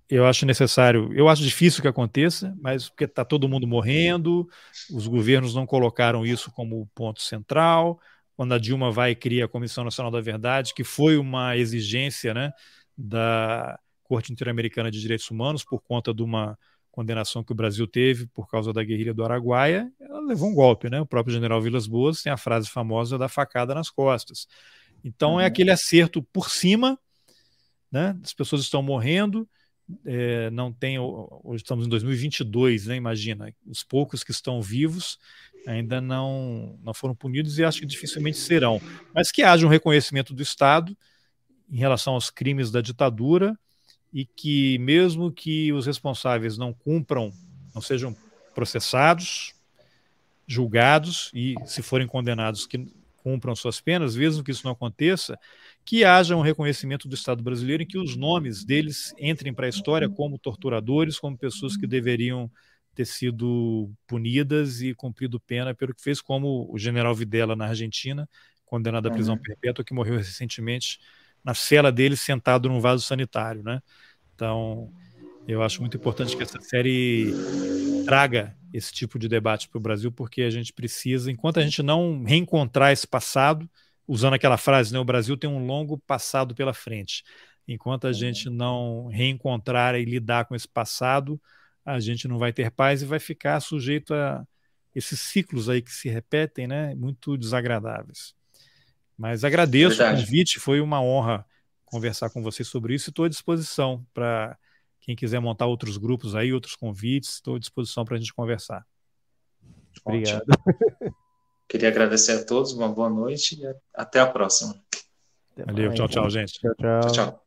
eu acho necessário, eu acho difícil que aconteça, mas porque está todo mundo morrendo, os governos não colocaram isso como ponto central. Quando a Dilma vai e cria a Comissão Nacional da Verdade, que foi uma exigência né, da Corte Interamericana de Direitos Humanos por conta de uma condenação que o Brasil teve por causa da guerrilha do Araguaia, ela levou um golpe, né? O próprio general Vilas Boas tem a frase famosa da facada nas costas. Então é uhum. é aquele acerto por cima, né? As pessoas estão morrendo, é, não tem. Hoje estamos em 2022, né? Imagina, os poucos que estão vivos ainda não, não foram punidos e acho que dificilmente serão. Mas que haja um reconhecimento do Estado em relação aos crimes da ditadura e que, mesmo que os responsáveis não cumpram, não sejam processados, julgados e, se forem condenados, que cumpram suas penas, mesmo que isso não aconteça, que haja um reconhecimento do Estado brasileiro em que os nomes deles entrem para a história como torturadores, como pessoas que deveriam ter sido punidas e cumprido pena pelo que fez, como o general Videla na Argentina, condenado à prisão uhum. perpétua, que morreu recentemente na cela dele, sentado num vaso sanitário, né? Então, eu acho muito importante que essa série traga esse tipo de debate para o Brasil, porque a gente precisa, enquanto a gente não reencontrar esse passado, usando aquela frase, né, o Brasil tem um longo passado pela frente. Enquanto a gente não reencontrar e lidar com esse passado, a gente não vai ter paz e vai ficar sujeito a esses ciclos aí que se repetem, né, muito desagradáveis. Mas agradeço Verdade. o convite, foi uma honra conversar com vocês sobre isso e estou à disposição para quem quiser montar outros grupos aí, outros convites, estou à disposição para a gente conversar. Obrigado. Queria agradecer a todos, uma boa noite e até a próxima. Valeu, tchau, tchau, gente. Tchau, tchau. tchau, tchau.